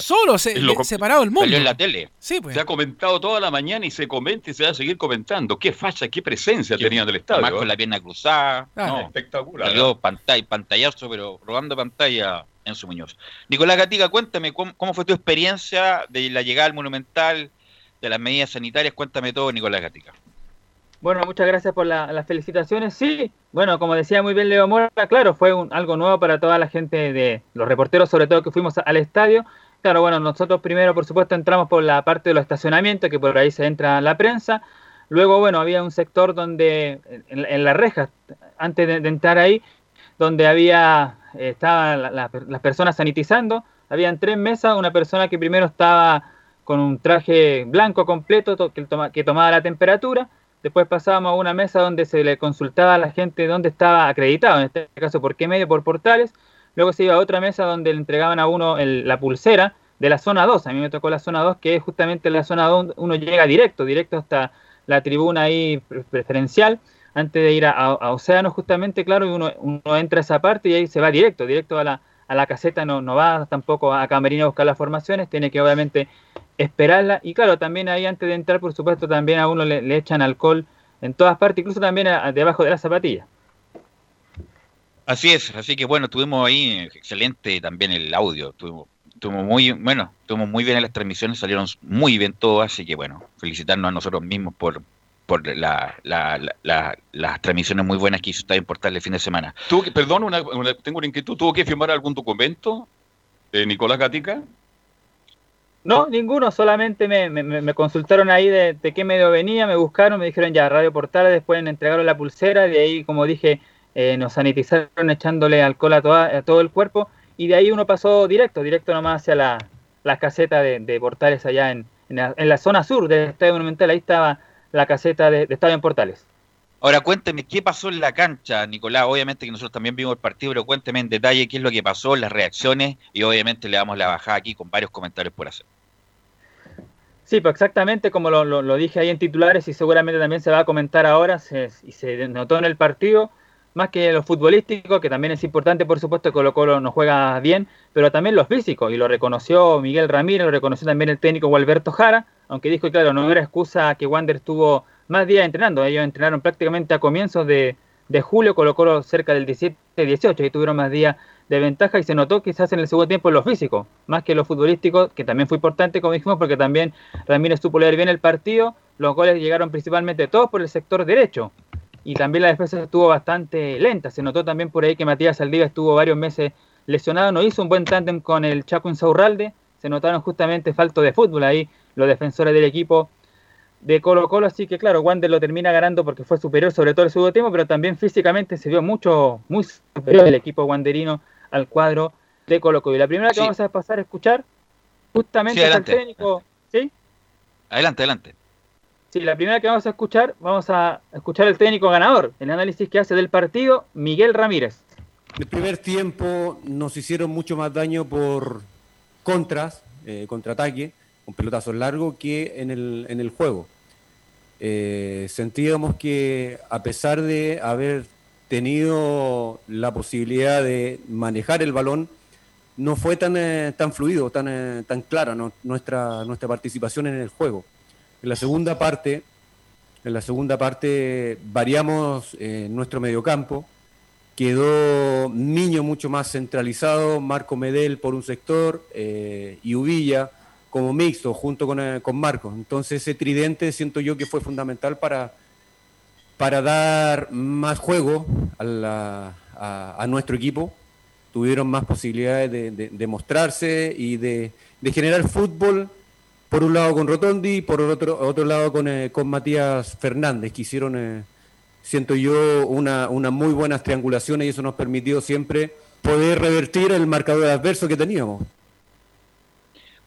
solo, se, separado del mundo. Salió en la tele. Sí, pues. Se ha comentado toda la mañana y se comenta y se va a seguir comentando. Qué facha, qué presencia tenían del estadio. Más con ¿eh? la pierna cruzada. no, espectacular. Salió pantalla, pantallazo, pero robando pantalla su Muñoz. Nicolás Gatica, cuéntame cómo, fue tu experiencia de la llegada al Monumental, de las medidas sanitarias, cuéntame todo, Nicolás Gatica. Bueno, muchas gracias por las felicitaciones. Sí, bueno, como decía muy bien Leo Mora, claro, fue algo nuevo para toda la gente de los reporteros, sobre todo que fuimos al estadio. Claro, bueno, nosotros primero, por supuesto, entramos por la parte de los estacionamientos, que por ahí se entra la prensa. Luego, bueno, había un sector donde, en, las rejas, antes de, entrar ahí, donde había estaban las personas sanitizando, habían tres mesas, una persona que primero estaba con un traje blanco completo que, que tomaba la temperatura, después pasábamos a una mesa donde se le consultaba a la gente dónde estaba acreditado, en este caso por qué medio, por portales, luego se iba a otra mesa donde le entregaban a uno la pulsera de la zona 2, a mí me tocó la zona 2, que es justamente la zona 2, uno llega directo, directo hasta la tribuna ahí preferencial, antes de ir a, Océano justamente, claro, y uno, uno, entra a esa parte y ahí se va directo, directo a la, a la caseta, no, no va tampoco a Camerino a buscar las formaciones, tiene que obviamente esperarla. Y claro, también ahí antes de entrar, por supuesto, también a uno le, echan alcohol en todas partes, incluso también debajo de la zapatilla. Así es, así que bueno, tuvimos ahí excelente también el audio, tuvimos, tuvimos muy, bueno, tuvimos muy bien en las transmisiones, salieron muy bien todas, así que bueno, felicitarnos a nosotros mismos por, por la, la, la, las transmisiones muy buenas que hizo Estadio Portal el fin de semana. ¿Tuvo que, perdón, una, una- tengo una inquietud, ¿tuvo que firmar algún documento de Nicolás Gatica? No, ninguno, solamente me, me- me consultaron ahí de, de qué medio venía, me buscaron, me dijeron ya, Radio Portales, después me entregaron la pulsera, de ahí, como dije, eh, nos sanitizaron echándole alcohol a, toda- a todo el cuerpo, y de ahí uno pasó directo, directo nomás hacia la, la caseta de, de Portales allá en, en la, en la zona sur del Estadio Monumental, ahí estaba la caseta de, de Estadio en Portales. Ahora cuénteme qué pasó en la cancha, Nicolás. Obviamente que nosotros también vimos el partido, pero cuénteme en detalle qué es lo que pasó, las reacciones y obviamente le damos la bajada aquí con varios comentarios por hacer. Sí, pues exactamente como lo, lo- lo dije ahí en titulares y seguramente también se va a comentar ahora se- y se notó en el partido, más que lo futbolístico, que también es importante, por supuesto, que Colo Colo no juega bien, pero también lo físico, y lo reconoció Miguel Ramírez, lo reconoció también el técnico Gualberto Jara, aunque dijo, claro, no era excusa que Wander estuvo más días entrenando, ellos entrenaron prácticamente a comienzos de, de julio, Colo Colo cerca del 17-18, y tuvieron más días de ventaja y se notó quizás en el segundo tiempo en lo físico, más que lo futbolístico, que también fue importante, como dijimos, porque también Ramírez supo leer bien el partido, los goles llegaron principalmente todos por el sector derecho, y también la defensa estuvo bastante lenta, se notó también por ahí que Matías Saldivia estuvo varios meses lesionado, no hizo un buen tándem con el Chaco Insaurralde, se notaron justamente falto de fútbol ahí los defensores del equipo de Colo Colo, así que claro, Wander lo termina ganando porque fue superior sobre todo el segundo tiempo, pero también físicamente se vio mucho, muy superior el equipo wanderino al cuadro de Colo Colo. Y la primera que Sí. vamos a pasar a escuchar, justamente Sí, es técnico, ¿sí? Adelante, adelante. Sí, la primera que vamos a escuchar, vamos a escuchar el técnico ganador, el análisis que hace del partido, Miguel Ramírez. El primer tiempo nos hicieron mucho más daño por contras, eh, contraataque, con pelotazos largos que en el, en el juego. Eh, sentíamos que a pesar de haber tenido la posibilidad de manejar el balón, no fue tan, eh, tan fluido, tan, eh, tan clara nuestra, nuestra participación en el juego. En la segunda parte, en la segunda parte variamos eh, nuestro mediocampo, quedó Niño mucho más centralizado, Marco Medel por un sector eh, y Uvilla como mixto junto con, eh, con Marcos. Entonces ese tridente siento yo que fue fundamental para, para dar más juego a, a- nuestro equipo. Tuvieron más posibilidades de, de- de mostrarse y de, de generar fútbol, por un lado con Rotondi, por otro, otro lado con, eh, con Matías Fernández, que hicieron, eh, siento yo, una, unas muy buenas triangulaciones y eso nos permitió siempre poder revertir el marcador adverso que teníamos.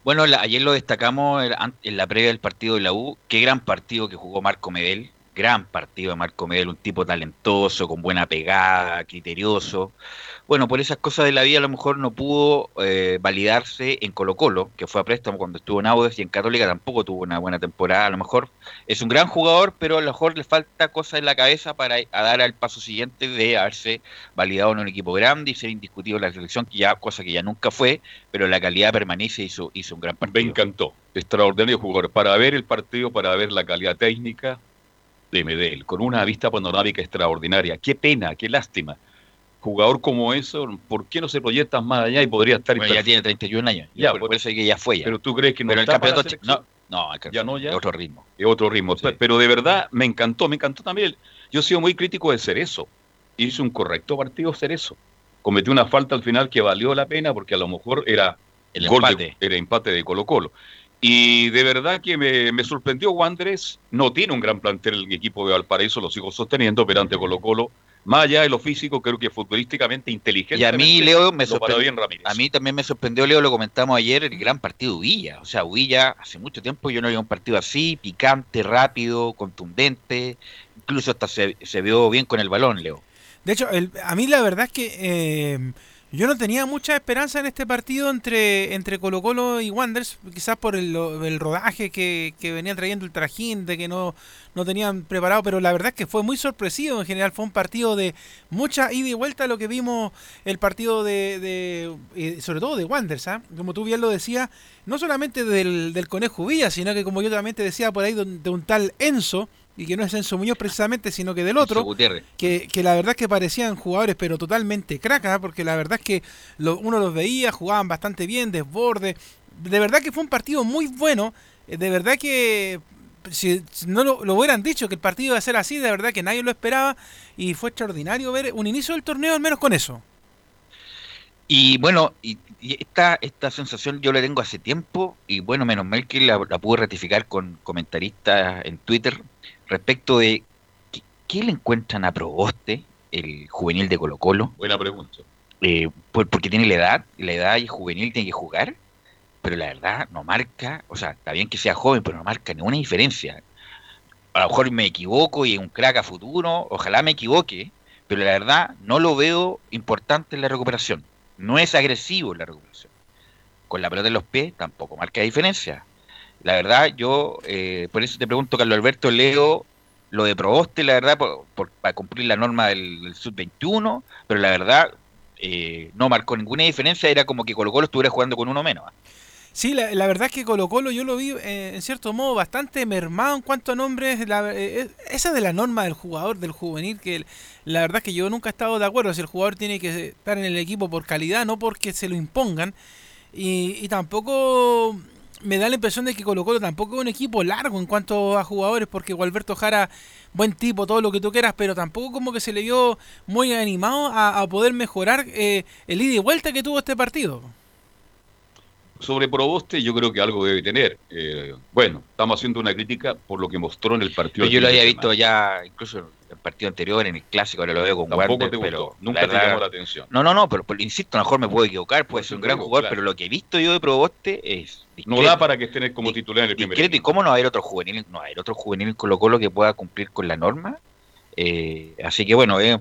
Bueno, ayer lo destacamos en- an- en la previa del partido de la U. Qué gran partido que jugó Marco Medel. Gran partido de Marco Medel, un tipo talentoso, con buena pegada, criterioso. Bueno, por esas cosas de la vida a lo mejor no pudo eh, validarse en Colo Colo, que fue a préstamo cuando estuvo en Audes y en Católica tampoco tuvo una buena temporada. A lo mejor es un gran jugador, pero a lo mejor le falta cosas en la cabeza para a dar al paso siguiente de haberse validado en un equipo grande y ser indiscutido en la selección, que ya, cosa que ya nunca fue, pero la calidad permanece y hizo, hizo un gran partido. Me encantó. Extraordinario jugador. Para ver el partido, para ver la calidad técnica de Medel, con una vista panorámica extraordinaria. Qué pena, qué lástima. Jugador como eso, ¿por qué no se proyecta más allá y podría estar... Bueno, ya tiene 31 años. Ya, por, por eso es que ya fue ya. Pero tú crees que no Pero el está campeonato no, no, el ya no, ya. es otro ritmo. Es otro ritmo. Pero de verdad me encantó, me encantó también. Yo he sido muy crítico de Cerezo. Hizo un correcto partido Cerezo. Cometió una falta al final que valió la pena porque a lo mejor era El gol de- era empate de Colo Colo. Y de verdad que me, me sorprendió Wanderers. No tiene un gran plantel el equipo de Valparaíso, lo sigo sosteniendo, pero ante Colo Colo, más allá de lo físico, creo que futbolísticamente inteligente. Y a mí, Leo, me sorprendió. bien Ramírez. A mí también me sorprendió, Leo, lo comentamos ayer, el gran partido de Villa. O sea, Villa, hace mucho tiempo yo no había un partido así, picante, rápido, contundente. Incluso hasta se, se vio bien con el balón, Leo. De hecho, el- a mí la verdad es que eh, yo no tenía mucha esperanza en este partido entre, entre Colo Colo y Wanderers, quizás por el, rodaje que, que venía trayendo el trajín, de que no, no tenían preparado, pero la verdad es que fue muy sorpresivo. En general fue un partido de mucha ida y vuelta lo que vimos el partido de, de eh, sobre todo de Wanderers, ¿ah? como tú bien lo decías, no solamente del, del Conejo Villa, sino que como yo también te decía por ahí, de un tal Enzo, y que no es Enzo Muñoz precisamente, sino que del otro, que, que la verdad es que parecían jugadores pero totalmente cracas, porque la verdad es que lo- uno los veía, jugaban bastante bien, desborde, de verdad que fue un partido muy bueno, eh, de verdad que si, si no lo, lo hubieran dicho que el partido iba a ser así, de verdad que nadie lo esperaba. Y fue extraordinario ver un inicio del torneo al menos con eso. Y bueno, y, y esta, esta sensación yo la tengo hace tiempo y bueno, menos mal que la, la pude ratificar con comentaristas en Twitter respecto de qué, qué le encuentran a Proboste, el juvenil de Colo Colo, Buena pregunta. eh, por- porque tiene la edad, y la edad y juvenil tiene que jugar, pero la verdad no marca, o sea, está bien que sea joven, pero no marca ninguna diferencia. A lo mejor me equivoco y es un crack a futuro, ojalá me equivoque, pero la verdad no lo veo importante en la recuperación. No es agresivo en la recuperación. Con la pelota en los pies tampoco marca diferencia. La verdad, yo, eh, por eso te pregunto, Carlos Alberto, leo lo de Proboste, la verdad, por, para cumplir la norma del, del Sub-21, pero la verdad eh, no marcó ninguna diferencia, era como que Colo Colo estuviera jugando con uno menos. Sí, la, verdad es que Colo Colo yo lo vi eh, en cierto modo bastante mermado en cuanto a nombres. La- eh, esa de la norma del jugador, del juvenil, que la verdad es que yo nunca he estado de acuerdo. Si el jugador tiene que estar en el equipo por calidad, no porque se lo impongan. Y, y tampoco me da la impresión de que Colo Colo tampoco es un equipo largo en cuanto a jugadores, porque Gualberto Jara, buen tipo, todo lo que tú quieras, pero tampoco como que se le vio muy animado a, a poder mejorar eh, el ida y vuelta que tuvo este partido. Sobre Proboste, yo creo que algo debe tener. Eh, bueno, estamos haciendo una crítica por lo que mostró en el partido. Yo lo había visto ya, incluso partido anterior, en el clásico, ahora lo veo con Tampoco te gustó, pero nunca la te llamó la atención. No, no, no, pero, pero insisto, a lo mejor me puedo equivocar, puede ser un gran jugador, claro. pero lo que he visto yo de Proboste es No discreto. da para que estén como titular en el primer discreto, y cómo no va a haber otro juvenil, no va a haber otro juvenil en Colo Colo que pueda cumplir con la norma. Eh, así que bueno, eh,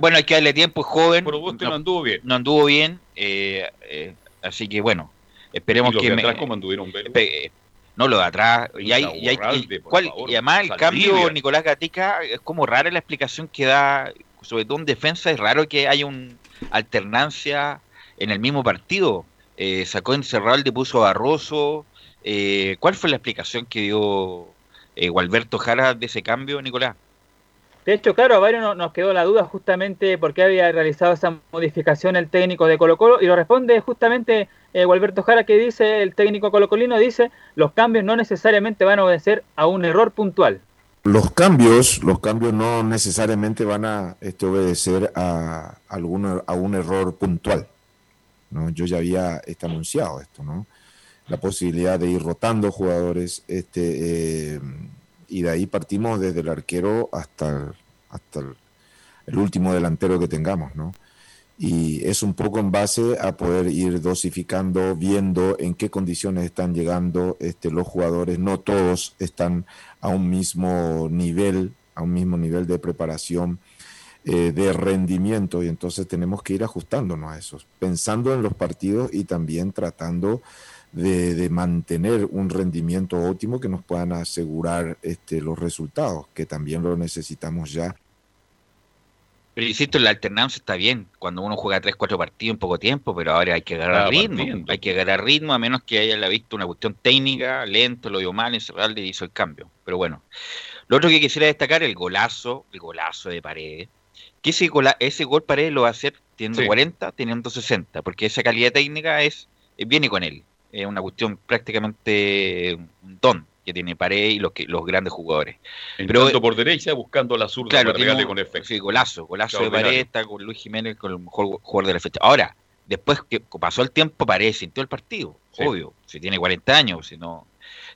bueno, hay que darle tiempo, es joven. Proboste no, no anduvo bien. no anduvo bien, eh, eh, así que bueno, esperemos Y los que de me- atrás, eh, no lo de atrás y hay, y hay- y- ¿cuál- favor, y además el Saldivia. cambio Nicolás Gatica es como rara la explicación que da sobre todo en defensa es raro que haya una alternancia en el mismo partido Eh, sacó Encerralde puso a Barroso eh, ¿cuál fue la explicación que dio eh, Gualberto Jara de ese cambio Nicolás? De hecho, claro, a varios no- nos quedó la duda justamente por qué había realizado esa modificación el técnico de Colo Colo y lo responde justamente eh, Gualberto Jara que dice, el técnico colocolino dice, los cambios no necesariamente van a obedecer a un error puntual. Los cambios, los cambios no necesariamente van a este, obedecer a, alguna- a un error puntual. ¿no? Yo ya había este, anunciado esto, ¿no? La posibilidad de ir rotando jugadores, este, eh, y de ahí partimos desde el arquero hasta, el- hasta el, último delantero que tengamos, ¿no? Y es un poco en base a poder ir dosificando, viendo en qué condiciones están llegando este, los jugadores. No todos están a un mismo nivel, a un mismo nivel de preparación, eh, de rendimiento, y entonces tenemos que ir ajustándonos a eso, pensando en los partidos y también tratando de, de mantener un rendimiento óptimo que nos puedan asegurar este, los resultados, que también lo necesitamos ya. Pero insisto, la alternancia está bien cuando uno juega 3, 4 partidos en poco tiempo, pero ahora hay que agarrar Ah, ritmo. partiendo. Hay que agarrar ritmo, a menos que haya visto una cuestión técnica, lento, lo dio mal, Encerralde hizo el cambio. Pero bueno. Lo otro que quisiera destacar, el golazo, el golazo de Paredes. Que ese, gola- ese gol Paredes lo va a hacer teniendo Sí. 40, teniendo 60, porque esa calidad técnica es viene con él. Es una cuestión prácticamente un don que tiene Paredes y los, que, los grandes jugadores. Entrando por derecha, buscando la zurda Claro, para tiene pegarle un- con efecto. Sí, golazo, golazo de. Paredes, está con Luis Jiménez, con el mejor jugador de la fecha. Ahora, después que pasó el tiempo, Paredes sintió el partido, Sí. obvio. Si tiene 40 años, si no.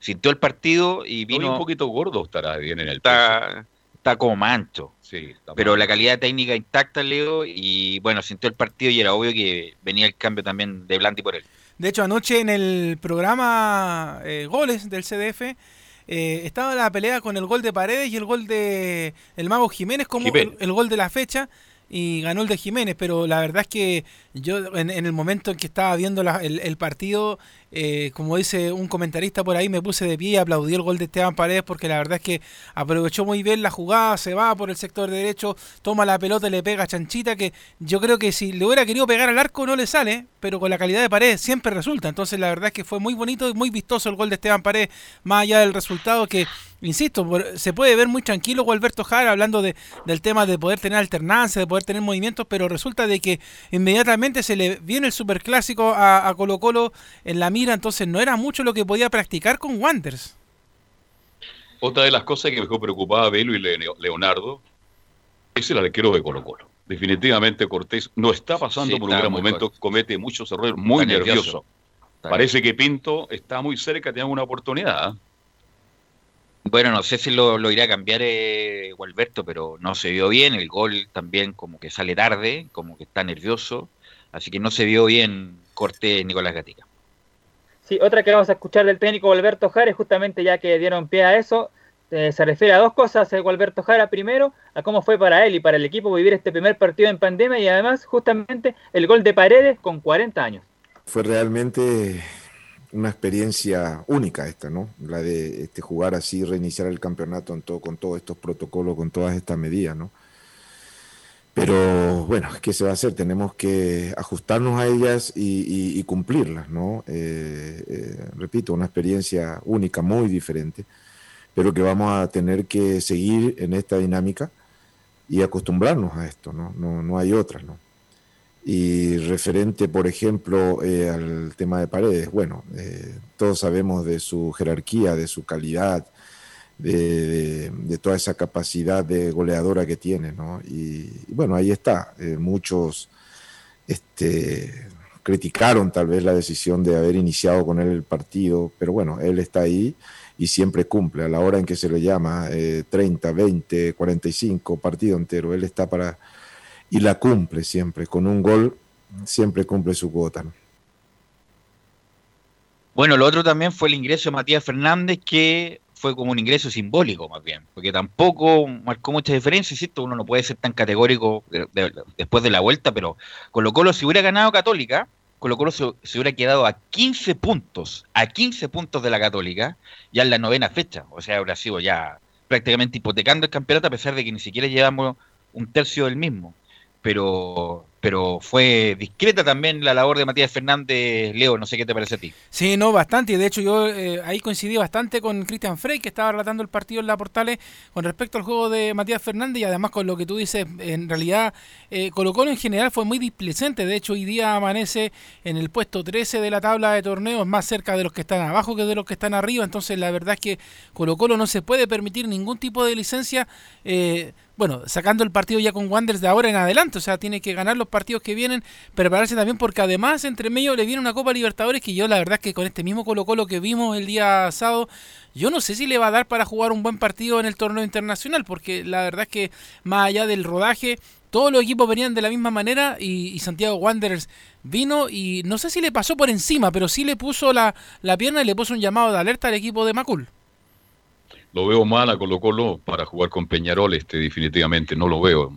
Sintió el partido y Vino un poquito gordo estará bien en el está, está como mancho. Sí, está Pero la calidad técnica intacta, Leo, y bueno, sintió el partido y era obvio que venía el cambio también de Blandi por él. De hecho, anoche en el programa eh, Goles del CDF eh, estaba la pelea con el gol de Paredes y el gol de el Mago Jiménez como el, gol de la fecha y ganó el de Jiménez, pero la verdad es que yo en, en el momento en que estaba viendo la- el, el partido eh, como dice un comentarista por ahí, me puse de pie y aplaudí el gol de Esteban Paredes porque la verdad es que aprovechó muy bien la jugada, se va por el sector derecho, toma la pelota y le pega a Chanchita, que yo creo que si le hubiera querido pegar al arco no le sale, pero con la calidad de Paredes siempre resulta. Entonces la verdad es que fue muy bonito y muy vistoso el gol de Esteban Paredes, más allá del resultado que insisto, se puede ver muy tranquilo con Alberto Jara hablando de, del tema de poder tener alternancia, de poder tener movimientos, pero resulta de que inmediatamente se le viene el superclásico a, a Colo Colo en la mira, entonces no era mucho lo que podía practicar con Wanders. Otra de las cosas que me preocupaba a Belo y Leonardo es el arquero de Colo Colo. Definitivamente Cortés no está pasando por un gran momento, comete muchos errores, muy nervioso. Parece que Pinto está muy cerca, tiene una oportunidad. ¿eh? Bueno, no sé si lo, irá a cambiar eh, Gualberto, pero no se vio bien. El gol también como que sale tarde, como que está nervioso. Así que no se vio bien corte Nicolás Gatica. Otra que vamos a escuchar del técnico Alberto Jara, justamente ya que dieron pie a eso, eh, se refiere a dos cosas, eh, Alberto Jara. Primero, a cómo fue para él y para el equipo vivir este primer partido en pandemia y además justamente el gol de Paredes con 40 años. Fue realmente una experiencia única esta, ¿no? La de este, jugar así, reiniciar el campeonato en todo, con todos estos protocolos, con todas estas medidas, ¿no? Pero bueno, ¿qué se va a hacer? Tenemos que ajustarnos a ellas y, cumplirlas, ¿no? Eh, eh, repito, una experiencia única, muy diferente, pero que vamos a tener que seguir en esta dinámica y acostumbrarnos a esto, ¿no? No, no hay otra, ¿no? Y referente, por ejemplo, eh, al tema de paredes, bueno, todos sabemos de su jerarquía, de su calidad, de, toda esa capacidad de goleadora que tiene, ¿no? Y, bueno, ahí está. Eh, muchos este, criticaron tal vez la decisión de haber iniciado con él el partido, pero bueno, él está ahí y siempre cumple a la hora en que se le llama 30, 20, 45, partido entero. Él está para y la cumple siempre, con un gol siempre cumple su cuota. Bueno, lo otro también fue el ingreso de Matías Fernández, que fue como un ingreso simbólico más bien, porque tampoco marcó mucha diferencia, ¿cierto? Uno no puede ser tan categórico después de la vuelta, pero Colo Colo si hubiera ganado Católica, Colo Colo se, hubiera quedado a 15 puntos, a 15 puntos de la Católica, ya en la novena fecha, o sea, habría sido ya prácticamente hipotecando el campeonato a pesar de que ni siquiera llevamos un tercio del mismo pero pero fue discreta también la labor de Matías Fernández, Leo, no sé qué te parece a ti. Sí, no, bastante, de hecho yo eh, ahí coincidí bastante con Cristian Frey, que estaba relatando el partido en la Portales con respecto al juego de Matías Fernández y además con lo que tú dices, en realidad eh, Colo Colo en general fue muy displicente, de hecho hoy día amanece en el puesto 13 de la tabla de torneos, más cerca de los que están abajo que de los que están arriba, entonces la verdad es que Colo Colo no se puede permitir ningún tipo de licencia. Eh, bueno, sacando el partido ya con Wanderers de ahora en adelante, o sea, tiene que ganar los partidos que vienen, prepararse también porque además entre medio le viene una Copa Libertadores que yo la verdad es que con este mismo Colo Colo que vimos el día sábado, yo no sé si le va a dar para jugar un buen partido en el torneo internacional, porque la verdad es que más allá del rodaje, todos los equipos venían de la misma manera y, Santiago Wanderers vino y no sé si le pasó por encima, pero sí le puso la, la pierna y le puso un llamado de alerta al equipo de Macul lo veo mal a Colo Colo para jugar con Peñarol, este definitivamente no lo veo.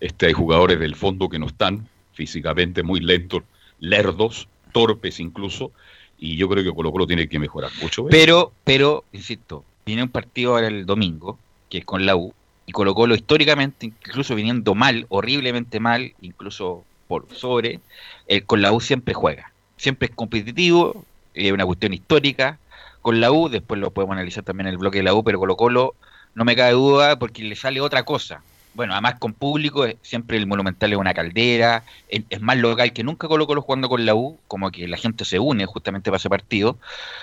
Este hay jugadores del fondo que no están físicamente muy lentos, lerdos, torpes incluso, y yo creo que Colo Colo tiene que mejorar mucho. Pero, pero, insisto, viene un partido ahora el domingo, que es con la U, y Colo Colo históricamente, incluso viniendo mal, horriblemente mal, incluso por sobre, el, con la U siempre juega. Siempre es competitivo, es una cuestión histórica, con la U, después lo podemos analizar también en el bloque de la U, pero Colo Colo no me cabe duda porque le sale otra cosa. Bueno, además con público, eh, siempre el Monumental es una caldera, es más local que nunca Colo Colo jugando con la U, como que la gente se une justamente para ese partido,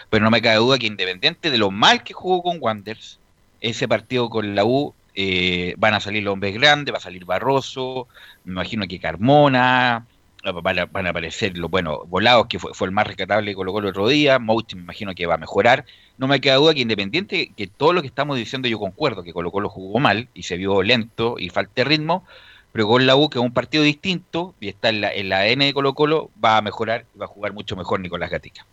pero no me cabe duda que independiente de lo mal que jugó con Wanders, ese partido con la U eh, van a salir los hombres grandes, va a salir Barroso, me imagino que Carmona, van a, aparecer los bueno, volados, que fue, el más rescatable que colocó el otro día. Mouti me imagino que va a mejorar. No me queda duda que Independiente, que todo lo que estamos diciendo yo concuerdo, que Colo Colo jugó mal y se vio lento y falta ritmo, pero con la U, que es un partido distinto y está en la, en la ADN de Colo Colo, va a mejorar y va a jugar mucho mejor Nicolás Gatica.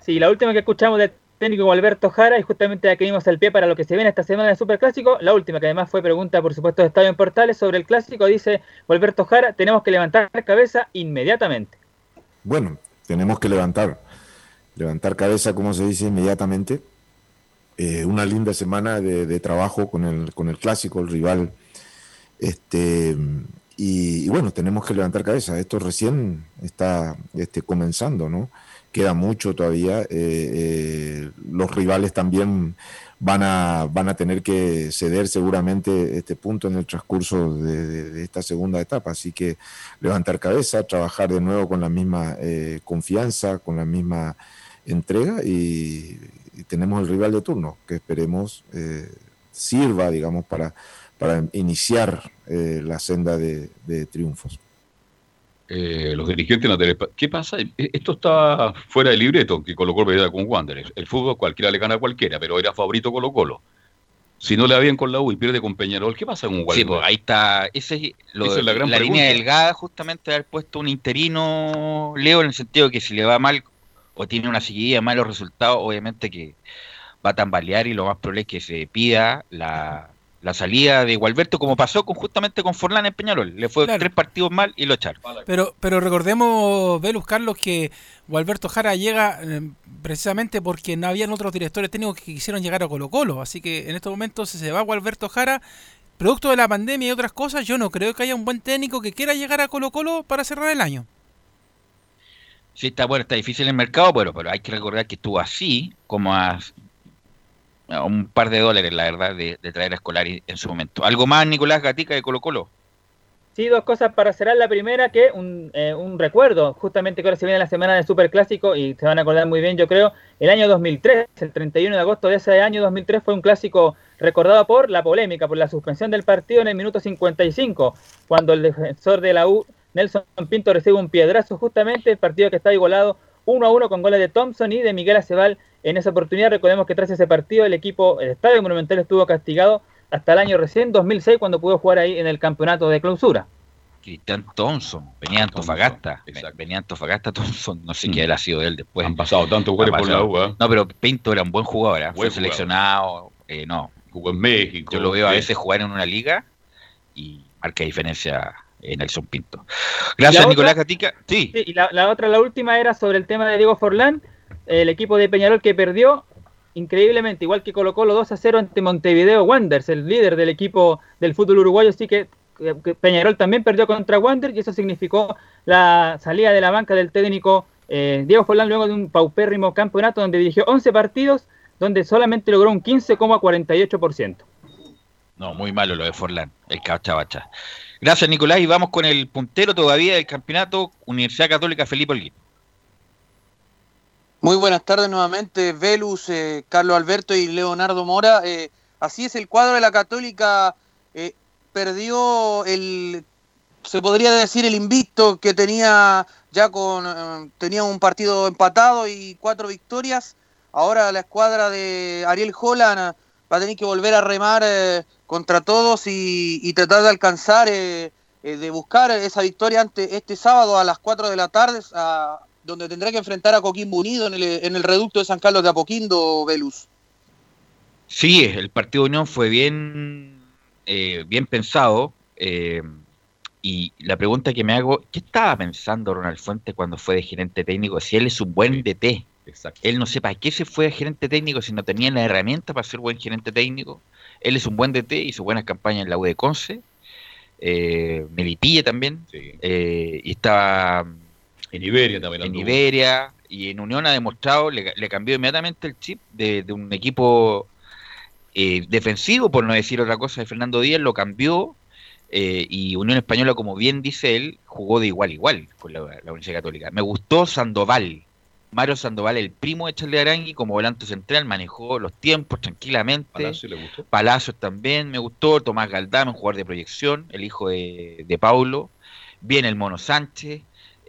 Sí, la última que escuchamos de técnico Alberto Jara y justamente aquí vimos el pie para lo que se viene esta semana de Clásico. La última, que además fue pregunta, por supuesto, de Estadio en Portales sobre el Clásico, dice Alberto Jara, tenemos que levantar cabeza inmediatamente. Bueno, tenemos que levantar. levantar cabeza, como se dice, inmediatamente. Eh, una linda semana de, trabajo con el, con el clásico, el rival. Este, y, bueno, tenemos que levantar cabeza. Esto recién está este, comenzando, ¿no? Queda mucho todavía. Eh, eh, los rivales también van a, van a tener que ceder seguramente este punto en el transcurso de, esta segunda etapa. Así que levantar cabeza, trabajar de nuevo con la misma confianza, con la misma entrega y, tenemos el rival de turno, que esperemos eh, sirva, digamos, para, para iniciar eh, la senda de, triunfos. Eh, los dirigentes en la tele... ¿Qué pasa? Esto está fuera de libreto que Colo Colo con Wanderers. El fútbol cualquiera le gana a cualquiera, pero era favorito Colo Colo. Si no le va bien con la U y pierde con Peñarol, ¿qué pasa con Wanderers? Sí, pues ahí está. Ese, Esa es la, gran la línea delgada, justamente, haber puesto un interino, Leo, en el sentido de que si le va mal o tiene una seguidilla de malos resultados, obviamente que va a tambalear y lo más probable es que se pida la, salida de Gualberto, como pasó con, justamente con Forlán en Peñarol. Le fue tres partidos mal y lo echaron. Pero, pero recordemos, Velus Carlos, que Gualberto Jara llega eh, precisamente porque no habían otros directores técnicos que quisieron llegar a Colo Colo. Así que en estos momentos, si se va Gualberto Jara, producto de la pandemia y otras cosas, yo no creo que haya un buen técnico que quiera llegar a Colo Colo para cerrar el año. Sí, está bueno, está difícil el mercado, pero, pero hay que recordar que estuvo así como a, un par de dólares, la verdad, de, traer a Escolari en su momento. ¿Algo más, Nicolás Gatica, de Colo Colo? Sí, dos cosas para cerrar. La primera, que un, eh, un recuerdo, justamente que ahora se viene la semana del Superclásico y se van a acordar muy bien, yo creo, el año 2003, el 31 de agosto de ese año 2003 fue un clásico recordado por la polémica, por la suspensión del partido en el minuto 55, cuando el defensor de la U Nelson Pinto recibe un piedrazo justamente, el partido que está igualado 1 a 1 con goles de Thompson y de Miguel Acebal. En esa oportunidad, recordemos que tras ese partido, el equipo, el Estadio Monumental estuvo castigado hasta el año recién 2006, cuando pudo jugar ahí en el campeonato de clausura. Cristian Thompson, venía Antofagasta, venía Antofagasta Thompson, no sé mm. qué era sido él después. Han pasado tantos goles por la U. ¿eh? No, pero Pinto era un buen jugador, ¿eh? fue seleccionado, eh, no. Jugó en México. Yo lo veo a veces jugar en una liga y marca diferencia en Nelson Pinto. Gracias, Nicolás Gatica. Sí. y la, otra, la última era sobre el tema de Diego Forlán, el equipo de Peñarol que perdió increíblemente, igual que colocó los 2 a 0 ante Montevideo Wanderers, el líder del equipo del fútbol uruguayo, así que, Peñarol también perdió contra Wanderers y eso significó la salida de la banca del técnico eh, Diego Forlán luego de un paupérrimo campeonato donde dirigió 11 partidos, donde solamente logró un 15,48%. No, muy malo lo de Forlán, el cachabacha. Gracias, Nicolás. Y vamos con el puntero todavía del campeonato Universidad Católica Felipe Olguín. Muy buenas tardes nuevamente, Velus, eh, Carlos Alberto y Leonardo Mora. Eh, así es, el cuadro de la Católica eh, perdió el, se podría decir, el invicto que tenía ya con, tenía un partido empatado y cuatro victorias. Ahora la escuadra de Ariel Holland va a tener que volver a remar contra todos y, tratar de alcanzar, de buscar esa victoria ante este sábado a las 4 de la tarde, donde tendrá que enfrentar a Coquimbo Unido en el, reducto de San Carlos de Apoquindo, Velus. Sí, el partido de Unión fue bien, eh, bien pensado. y la pregunta que me hago, ¿qué estaba pensando Ronald Fuentes cuando fue de gerente técnico? Si él es un buen DT. Él no sepa qué se fue de gerente técnico si no tenía la herramienta para ser buen gerente técnico. Él es un buen DT, hizo buenas campañas en la U de Conce, eh, Melipilla también, eh, y estaba en Iberia también. En Iberia, y en Unión ha demostrado, le, cambió inmediatamente el chip de, un equipo eh, defensivo, por no decir otra cosa, de Fernando Díaz, lo cambió, eh, y Unión Española, como bien dice él, jugó de igual a igual con la, la Universidad Católica. Me gustó Sandoval, Mario Sandoval, el primo de Charlie Arangui, como volante central, manejó los tiempos tranquilamente. Palacio le gustó. Palacios también me gustó. Tomás Galdame, un jugador de proyección, el hijo de, de Paulo. Bien el Mono Sánchez.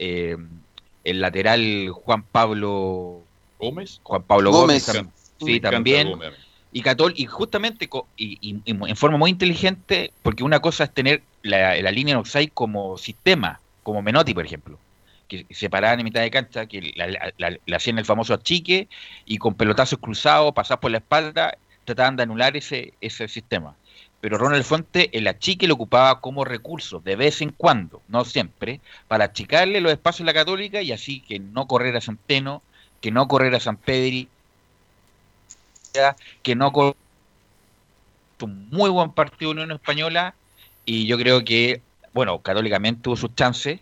Eh, el lateral Juan Pablo Gómez. Juan Pablo Gómez, sí, también. Y Catol, y justamente y, en forma muy inteligente, porque una cosa es tener la, la línea Oxide como sistema, como Menotti, por ejemplo que se paraban en mitad de cancha, que le hacían el famoso achique y con pelotazos cruzados, pasar por la espalda, trataban de anular ese, ese sistema. Pero Ronald Fuente el achique lo ocupaba como recurso, de vez en cuando, no siempre, para achicarle los espacios a la católica y así que no correr a Centeno, que no correr a San Pedri, que no correr un muy buen partido Unión Española y yo creo que, bueno, católicamente tuvo sus chances,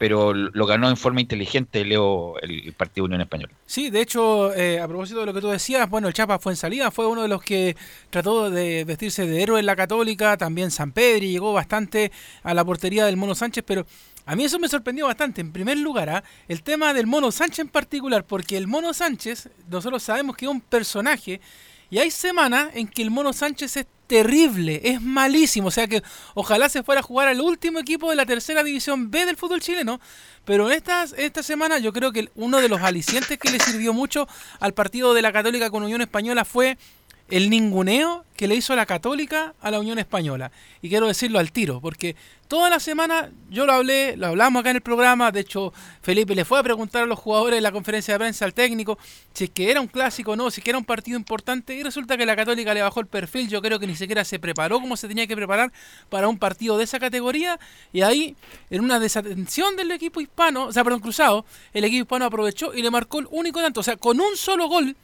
pero lo ganó en forma inteligente, Leo, el, partido Unión Española. Sí, de hecho, eh, a propósito de lo que tú decías, bueno, el Chapa fue en salida, fue uno de los que trató de vestirse de héroe en la Católica, también San Pedri llegó bastante a la portería del Mono Sánchez, pero a mí eso me sorprendió bastante. En primer lugar, ¿ah? el tema del Mono Sánchez en particular, porque el Mono Sánchez, nosotros sabemos que es un personaje, y hay semanas en que el Mono Sánchez es terrible, es malísimo. O sea que ojalá se fuera a jugar al último equipo de la tercera división B del fútbol chileno. Pero en estas, esta semana yo creo que uno de los alicientes que le sirvió mucho al partido de la Católica con Unión Española fue el ninguneo que le hizo la Católica a la Unión Española. Y quiero decirlo al tiro, porque toda la semana yo lo hablé, lo hablamos acá en el programa, de hecho Felipe le fue a preguntar a los jugadores en la conferencia de prensa al técnico si es que era un clásico o no, si es que era un partido importante, y resulta que la Católica le bajó el perfil, yo creo que ni siquiera se preparó como se tenía que preparar para un partido de esa categoría, y ahí, en una desatención del equipo hispano, o sea, perdón, cruzado, el equipo hispano aprovechó y le marcó el único tanto, o sea, con un solo gol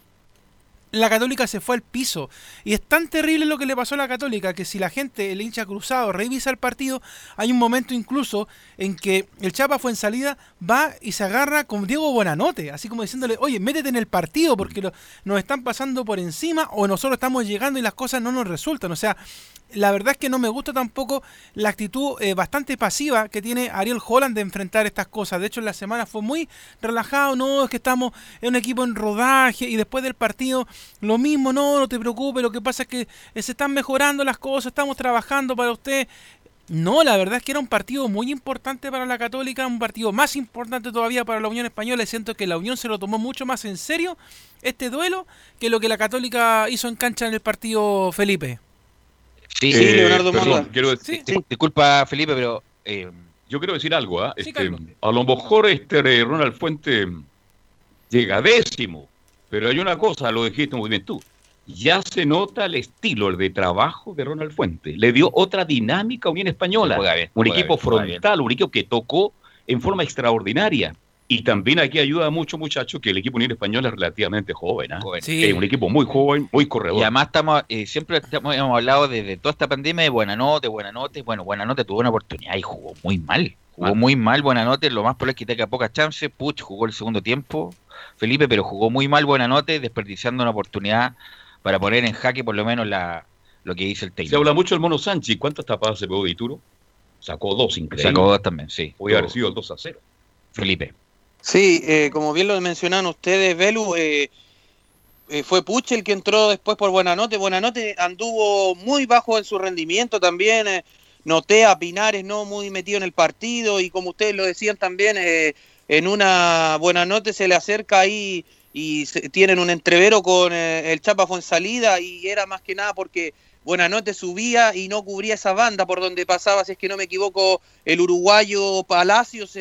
la Católica se fue al piso. Y es tan terrible lo que le pasó a la Católica que si la gente, el hincha cruzado, revisa el partido, hay un momento incluso en que el Chapa fue en salida, va y se agarra con Diego Buenanote, así como diciéndole, oye, métete en el partido porque nos están pasando por encima o nosotros estamos llegando y las cosas no nos resultan. O sea, la verdad es que no me gusta tampoco la actitud eh, bastante pasiva que tiene Ariel Holland de enfrentar estas cosas. De hecho, en la semana fue muy relajado, no, es que estamos en un equipo en rodaje y después del partido lo mismo, no, no te preocupes, lo que pasa es que eh, se están mejorando las cosas, estamos trabajando para usted. No, la verdad es que era un partido muy importante para la Católica, un partido más importante todavía para la Unión Española. Y siento que la Unión se lo tomó mucho más en serio este duelo que lo que la Católica hizo en cancha en el partido Felipe. Sí, sí eh, Leonardo perdón, quiero decir, Disculpa, Felipe, pero. Eh, yo quiero decir algo, ¿ah? este, a lo mejor este Ronald Fuente llega décimo, pero hay una cosa, lo dijiste muy bien tú. Ya se nota el estilo, el de trabajo de Ronald Fuente. Le dio otra dinámica a Unión Española. un equipo frontal, un equipo que tocó en forma extraordinaria. Y también aquí ayuda mucho, muchachos, que el equipo Unión Española es relativamente joven. ¿ah? Es un equipo muy joven, muy corredor. Y además estamos, eh, siempre hemos hablado desde toda esta pandemia de buena nota, buena nota. Bueno, buena nota tuvo una oportunidad y jugó muy mal. Jugó muy mal, buena nota. Lo más probable es que tenga pocas chances. Puch jugó el segundo tiempo, Felipe, pero jugó muy mal, buena nota, desperdiciando una oportunidad para poner en jaque por lo menos la, lo que dice el técnico. Se habla mucho del Mono Sánchez. ¿Cuántas tapadas se pegó de Ituro? Sacó dos, increíble. Sacó dos también, sí. Puede haber sido el 2 a 0. Felipe. Sí, eh, como bien lo mencionaron ustedes, Velu, eh, eh, fue Puche el que entró después por Buenanote. Buenanote anduvo muy bajo en su rendimiento también. Noté a Pinares no muy metido en el partido y como ustedes lo decían también, en una Buenanote se le acerca ahí y tienen un entrevero con el Chapa salida y era más que nada porque Buenanote subía y no cubría esa banda por donde pasaba, si es que no me equivoco, el uruguayo Palacios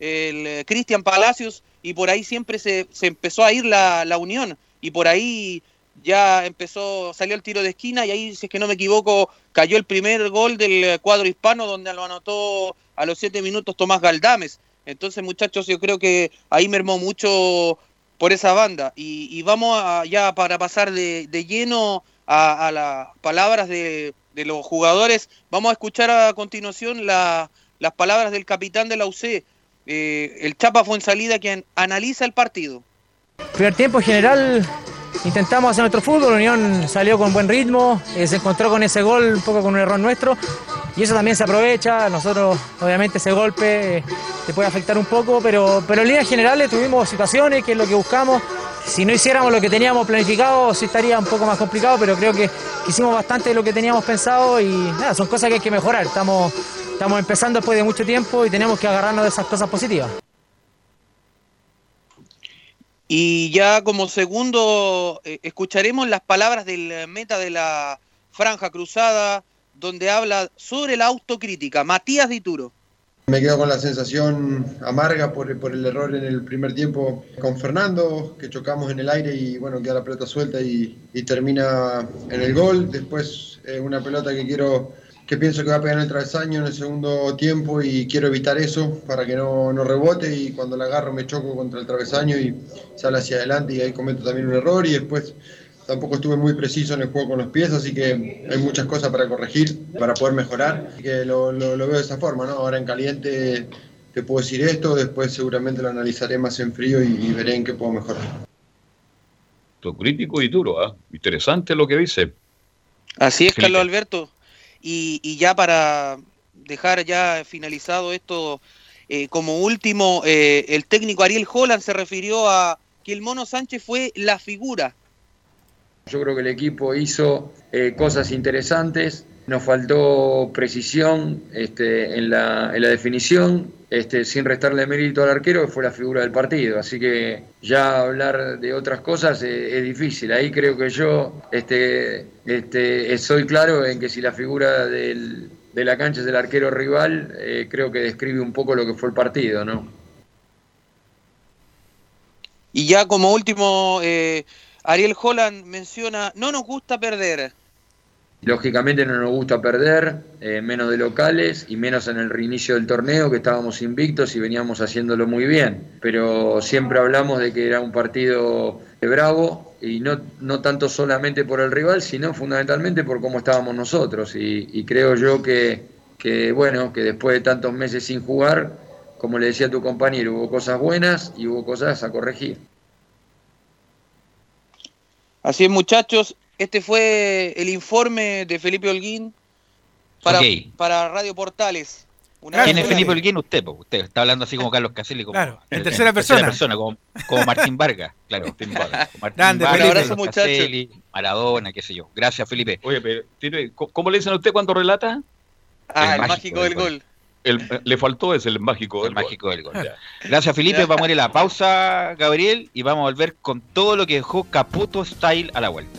el eh, Cristian Palacios, y por ahí siempre se, se empezó a ir la, la, unión, y por ahí ya empezó, salió el tiro de esquina, y ahí, si es que no me equivoco, cayó el primer gol del cuadro hispano, donde lo anotó a los siete minutos Tomás Galdames. Entonces, muchachos, yo creo que ahí mermó mucho por esa banda. Y, vamos ya para pasar de, de lleno a, las palabras de, de, los jugadores, vamos a escuchar a continuación la, las palabras del capitán de la UC, eh, el Chapa fue en salida quien analiza el partido. Primer tiempo general intentamos hacer nuestro fútbol, Unión salió con buen ritmo, eh, se encontró con ese gol un poco con un error nuestro y eso también se aprovecha, nosotros obviamente ese golpe te puede afectar un poco, pero, pero en líneas generales tuvimos situaciones que es lo que buscamos, si no hiciéramos lo que teníamos planificado sí estaría un poco más complicado, pero creo que hicimos bastante de lo que teníamos pensado y nada, son cosas que hay que mejorar, estamos Estamos empezando después de mucho tiempo y tenemos que agarrarnos de esas cosas positivas. Y ya como segundo, eh, escucharemos las palabras del meta de la franja cruzada, donde habla sobre la autocrítica, Matías Dituro. Me quedo con la sensación amarga por, el error en el primer tiempo con Fernando, que chocamos en el aire y bueno, queda la pelota suelta y, termina en el gol. Después eh, una pelota que quiero que pienso que va a pegar en el travesaño en el segundo tiempo y quiero evitar eso para que no, no rebote y cuando la agarro me choco contra el travesaño y sale hacia adelante y ahí cometo también un error y después tampoco estuve muy preciso en el juego con los pies, así que hay muchas cosas para corregir, para poder mejorar, así que lo, lo, lo veo de esa forma, ¿no? Ahora en caliente te puedo decir esto, después seguramente lo analizaré más en frío y, y veré en qué puedo mejorar. Crítico y duro, ¿ah? interesante lo que dice. Así es, Felipe. Carlos Alberto. Y, y ya para dejar ya finalizado esto, eh, como último, eh, el técnico Ariel Holland se refirió a que el Mono Sánchez fue la figura. Yo creo que el equipo hizo eh, cosas interesantes, nos faltó precisión este, en, la, en la definición, este, sin restarle mérito al arquero, que fue la figura del partido. Así que ya hablar de otras cosas eh, es difícil. Ahí creo que yo este, este, soy claro en que si la figura del, de la cancha es el arquero rival, eh, creo que describe un poco lo que fue el partido, ¿no? Y ya como último, eh, Ariel Holland menciona, no nos gusta perder. Lógicamente no nos gusta perder, eh, menos de locales y menos en el reinicio del torneo, que estábamos invictos y veníamos haciéndolo muy bien. Pero siempre hablamos de que era un partido bravo y no, no tanto solamente por el rival, sino fundamentalmente por cómo estábamos nosotros. Y, y creo yo que, que, bueno, que después de tantos meses sin jugar, como le decía a tu compañero, hubo cosas buenas y hubo cosas a corregir. Así es, muchachos. Este fue el informe de Felipe Holguín para, Radio Portales. Una ¿Quién es. Felipe Holguín? Usted, po. usted está hablando así como Carlos Caselli. Como, Claro, en tercera persona. como, como Martín Vargas. Claro, Martín Vargas. Martín Grande, Vargas, Un abrazo, Caselli, Maradona, qué sé yo. Gracias, Felipe. Oye, pero tiene- ¿cómo- ¿cómo le dicen a usted cuando relata? Ah, el, mágico del gol. El- le faltó ese, el mágico del El gol. mágico del gol. Gracias, Felipe. Vamos a ir a la pausa, Gabriel, y vamos a volver con todo lo que dejó Caputo Style a la vuelta.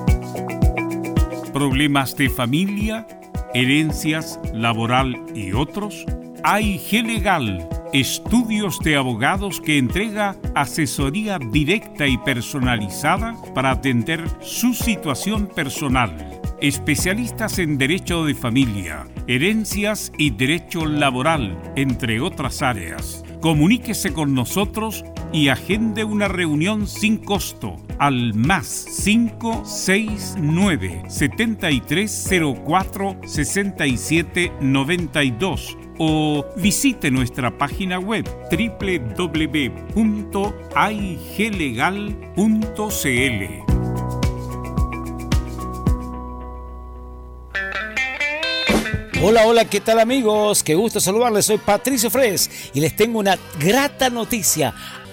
¿Problemas de familia, herencias, laboral y otros? AIG Legal, estudios de abogados que entrega asesoría directa y personalizada para atender su situación personal. Especialistas en derecho de familia, herencias y derecho laboral, entre otras áreas. Comuníquese con nosotros y agende una reunión sin costo al más 569 7304 6792 o visite nuestra página web www.aiglegal.cl. Hola, hola, ¿qué tal amigos? Qué gusto saludarles, soy Patricio Fres y les tengo una grata noticia.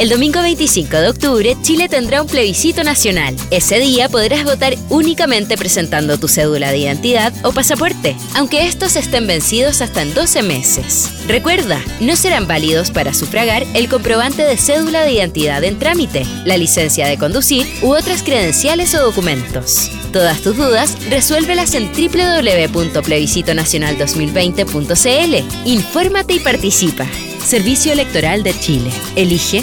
El domingo 25 de octubre, Chile tendrá un plebiscito nacional. Ese día podrás votar únicamente presentando tu cédula de identidad o pasaporte, aunque estos estén vencidos hasta en 12 meses. Recuerda, no serán válidos para sufragar el comprobante de cédula de identidad en trámite, la licencia de conducir u otras credenciales o documentos. Todas tus dudas, resuélvelas en www.plebiscitonacional2020.cl. Infórmate y participa. Servicio Electoral de Chile. Elige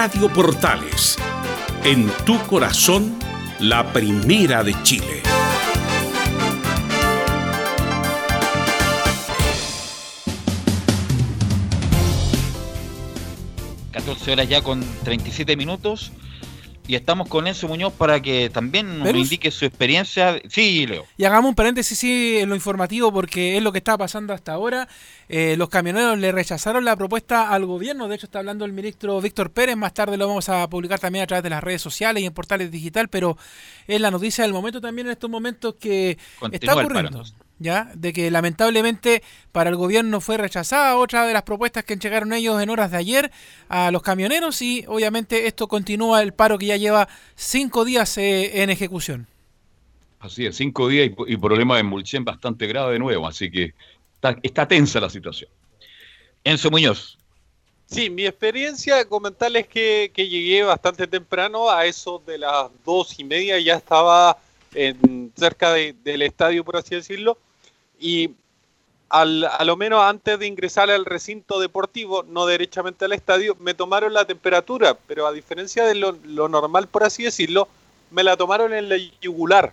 Radio Portales, en tu corazón, la primera de Chile. horas ya con 37 minutos. Y estamos con Enzo Muñoz para que también nos indique su experiencia. Sí, Leo. Y hagamos un paréntesis sí, en lo informativo porque es lo que está pasando hasta ahora. Eh, los camioneros le rechazaron la propuesta al gobierno. De hecho, está hablando el ministro Víctor Pérez. Más tarde lo vamos a publicar también a través de las redes sociales y en portales digital. Pero es la noticia del momento también en estos momentos que está ocurriendo. ¿Ya? De que lamentablemente para el gobierno fue rechazada otra de las propuestas que entregaron ellos en horas de ayer a los camioneros y obviamente esto continúa el paro que ya lleva cinco días eh, en ejecución. Así es, cinco días y, y problema de Mulchen bastante grave de nuevo, así que está, está tensa la situación. Enzo Muñoz. Sí, mi experiencia, comentarles que, que llegué bastante temprano, a eso de las dos y media ya estaba en, cerca del estadio, por así decirlo, y al, a lo menos antes de ingresar al recinto deportivo, no derechamente al estadio, me tomaron la temperatura, pero a diferencia de lo, normal, por así decirlo, me la tomaron en la yugular.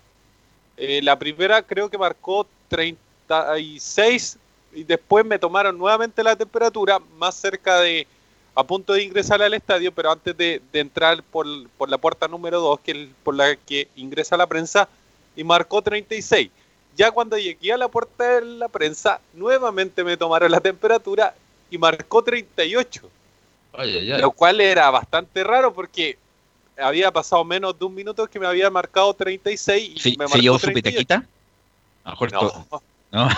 Eh, la primera creo que marcó 36 y después me tomaron nuevamente la temperatura más cerca de a punto de ingresar al estadio, pero antes de, entrar por, por, la puerta número 2, que es por la que ingresa la prensa, y marcó 36 ya cuando llegué a la puerta de la prensa, nuevamente me tomaron la temperatura y marcó 38. Lo cual era bastante raro porque había pasado menos de un minuto que me había marcado 36 y me marcó ¿Se llevó su petaquita? A no. ¿No?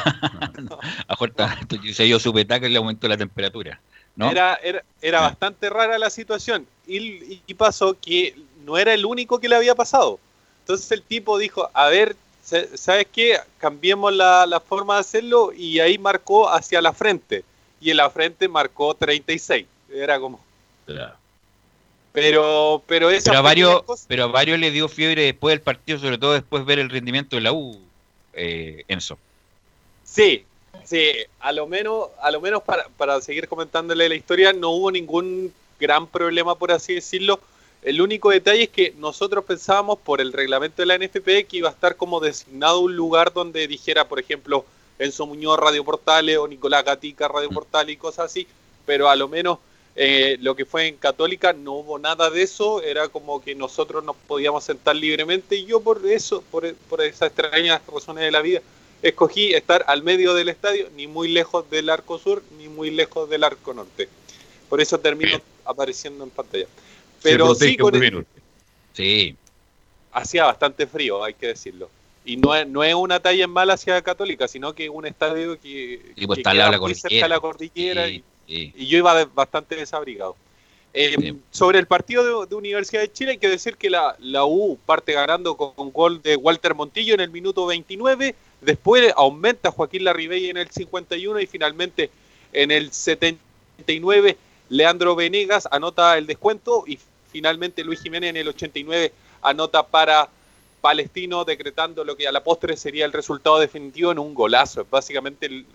se llevó su petaca y le aumentó la temperatura. ¿no? Era, era, bastante rara la situación y, y pasó que no era el único que le había pasado. Entonces el tipo dijo, a ver, ¿sabes qué? Cambiemos la, forma de hacerlo y ahí marcó hacia la frente. Y en la frente marcó 36. Era como... Pero, pero, esa pero, a varios, pero a varios le dio fiebre después del partido, sobre todo después ver el rendimiento de la U, eh, Enzo. Sí, sí, a lo menos, a lo menos para, para seguir comentándole la historia, no hubo ningún gran problema, por así decirlo, el único detalle es que nosotros pensábamos por el reglamento de la NFP que iba a estar como designado un lugar donde dijera, por ejemplo, Enzo Muñoz Radio Portales o Nicolás Gatica Radio Portales y cosas así, pero a lo menos eh, lo que fue en Católica no hubo nada de eso, era como que nosotros nos podíamos sentar libremente y yo por eso, por, por esas extrañas razones de la vida, escogí estar al medio del estadio, ni muy lejos del arco sur, ni muy lejos del arco norte. Por eso termino apareciendo en pantalla. Pero sí, sí. Hacía bastante frío, hay que decirlo. Y no es, no es una talla en mala hacia Católica, sino que es un estadio que, pues, está la muy cerca de la cordillera y, yo iba bastante desabrigado. Eh, sobre el partido de, Universidad de Chile hay que decir que la, la U parte ganando con, gol de Walter Montillo en el minuto 29, después aumenta Joaquín Larribey en el 51 y finalmente en el 79 Leandro Venegas anota el descuento y finalmente Luis Jiménez en el 89 anota para Palestino, decretando lo que a la postre sería el resultado definitivo en un golazo. Básicamente,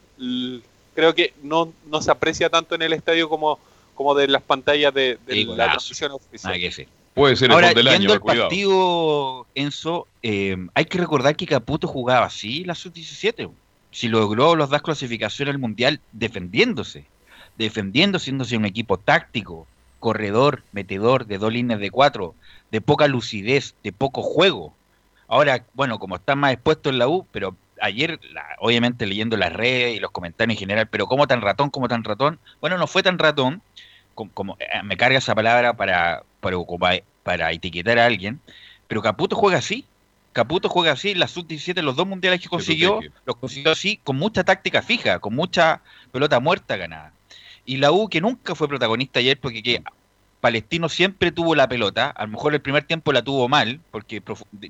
creo que no, no se aprecia tanto en el estadio como, como de las pantallas de, la transmisión oficial. Puede ser el Ahora, del año, el partido, Enzo, eh, hay que recordar que Caputo jugaba así la sub-17. si logró los dos clasificaciones al Mundial defendiéndose, defendiendo, siéndose un equipo táctico, corredor, metedor, de dos líneas de cuatro, de poca lucidez, de poco juego. Ahora, bueno, como está más expuesto en la U, pero ayer, obviamente leyendo las redes y los comentarios en general, pero ¿cómo tan ratón, cómo tan ratón? Bueno, no fue tan ratón, como, eh, me carga esa palabra para, para, para etiquetar a alguien, pero Caputo juega así. Caputo juega así, la sub-17, los dos mundiales que consiguió, los consiguió así, con mucha táctica fija, con mucha pelota muerta ganada. Y la U, que nunca fue protagonista ayer, porque que Palestino siempre tuvo la pelota, a lo mejor el primer tiempo la tuvo mal, porque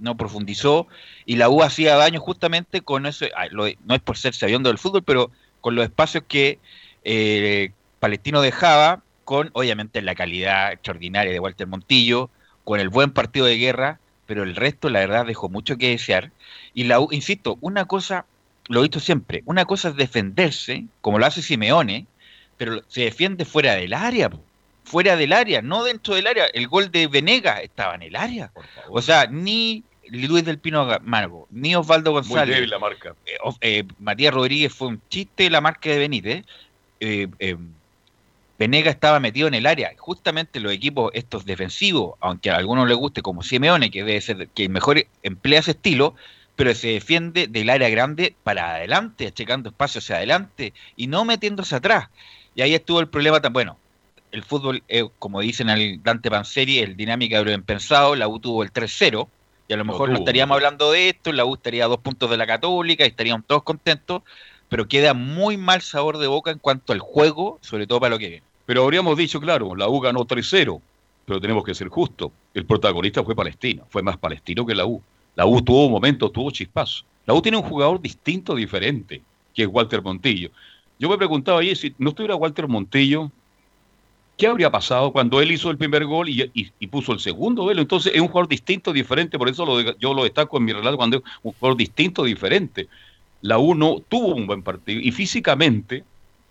no profundizó, y la U hacía daño justamente con eso, no es por ser sabiendo del fútbol, pero con los espacios que eh, Palestino dejaba, con obviamente la calidad extraordinaria de Walter Montillo, con el buen partido de guerra, pero el resto la verdad dejó mucho que desear. Y la U, insisto, una cosa, lo he visto siempre, una cosa es defenderse, como lo hace Simeone, pero se defiende fuera del área fuera del área, no dentro del área. El gol de Venega estaba en el área. O sea, ni Luis del Pino Margo, ni Osvaldo González. Muy la marca. Eh, eh, Matías Rodríguez fue un chiste la marca de Benítez. Eh, Venega estaba metido en el área. Justamente los equipos estos defensivos, aunque a algunos les guste, como Simeone, que debe ser que mejor emplea ese estilo, pero se defiende del área grande para adelante, achecando espacio hacia adelante y no metiéndose atrás. Y ahí estuvo el problema tan bueno el fútbol, como dicen al Dante Panzeri, el dinámica de lo impensado, la U tuvo el 3-0, y a lo mejor no estaríamos hablando de esto, la U estaría a dos puntos de la Católica y estaríamos todos contentos, pero queda muy mal sabor de boca en cuanto al juego, sobre todo para lo que viene. Pero habríamos dicho, claro, la U ganó 3-0, pero tenemos que ser justos. El protagonista fue Palestino, fue más palestino que la U. La U tuvo momentos, tuvo chispazo. La U tiene un jugador distinto, diferente, que es Walter Montillo. Yo me preguntaba ayer si no estuviera Walter Montillo, ¿Qué habría pasado cuando él hizo el primer gol y, puso el segundo? Entonces es un jugador distinto, diferente, por eso yo lo destaco en mi relato cuando es un jugador distinto, diferente. La U no tuvo un buen partido y físicamente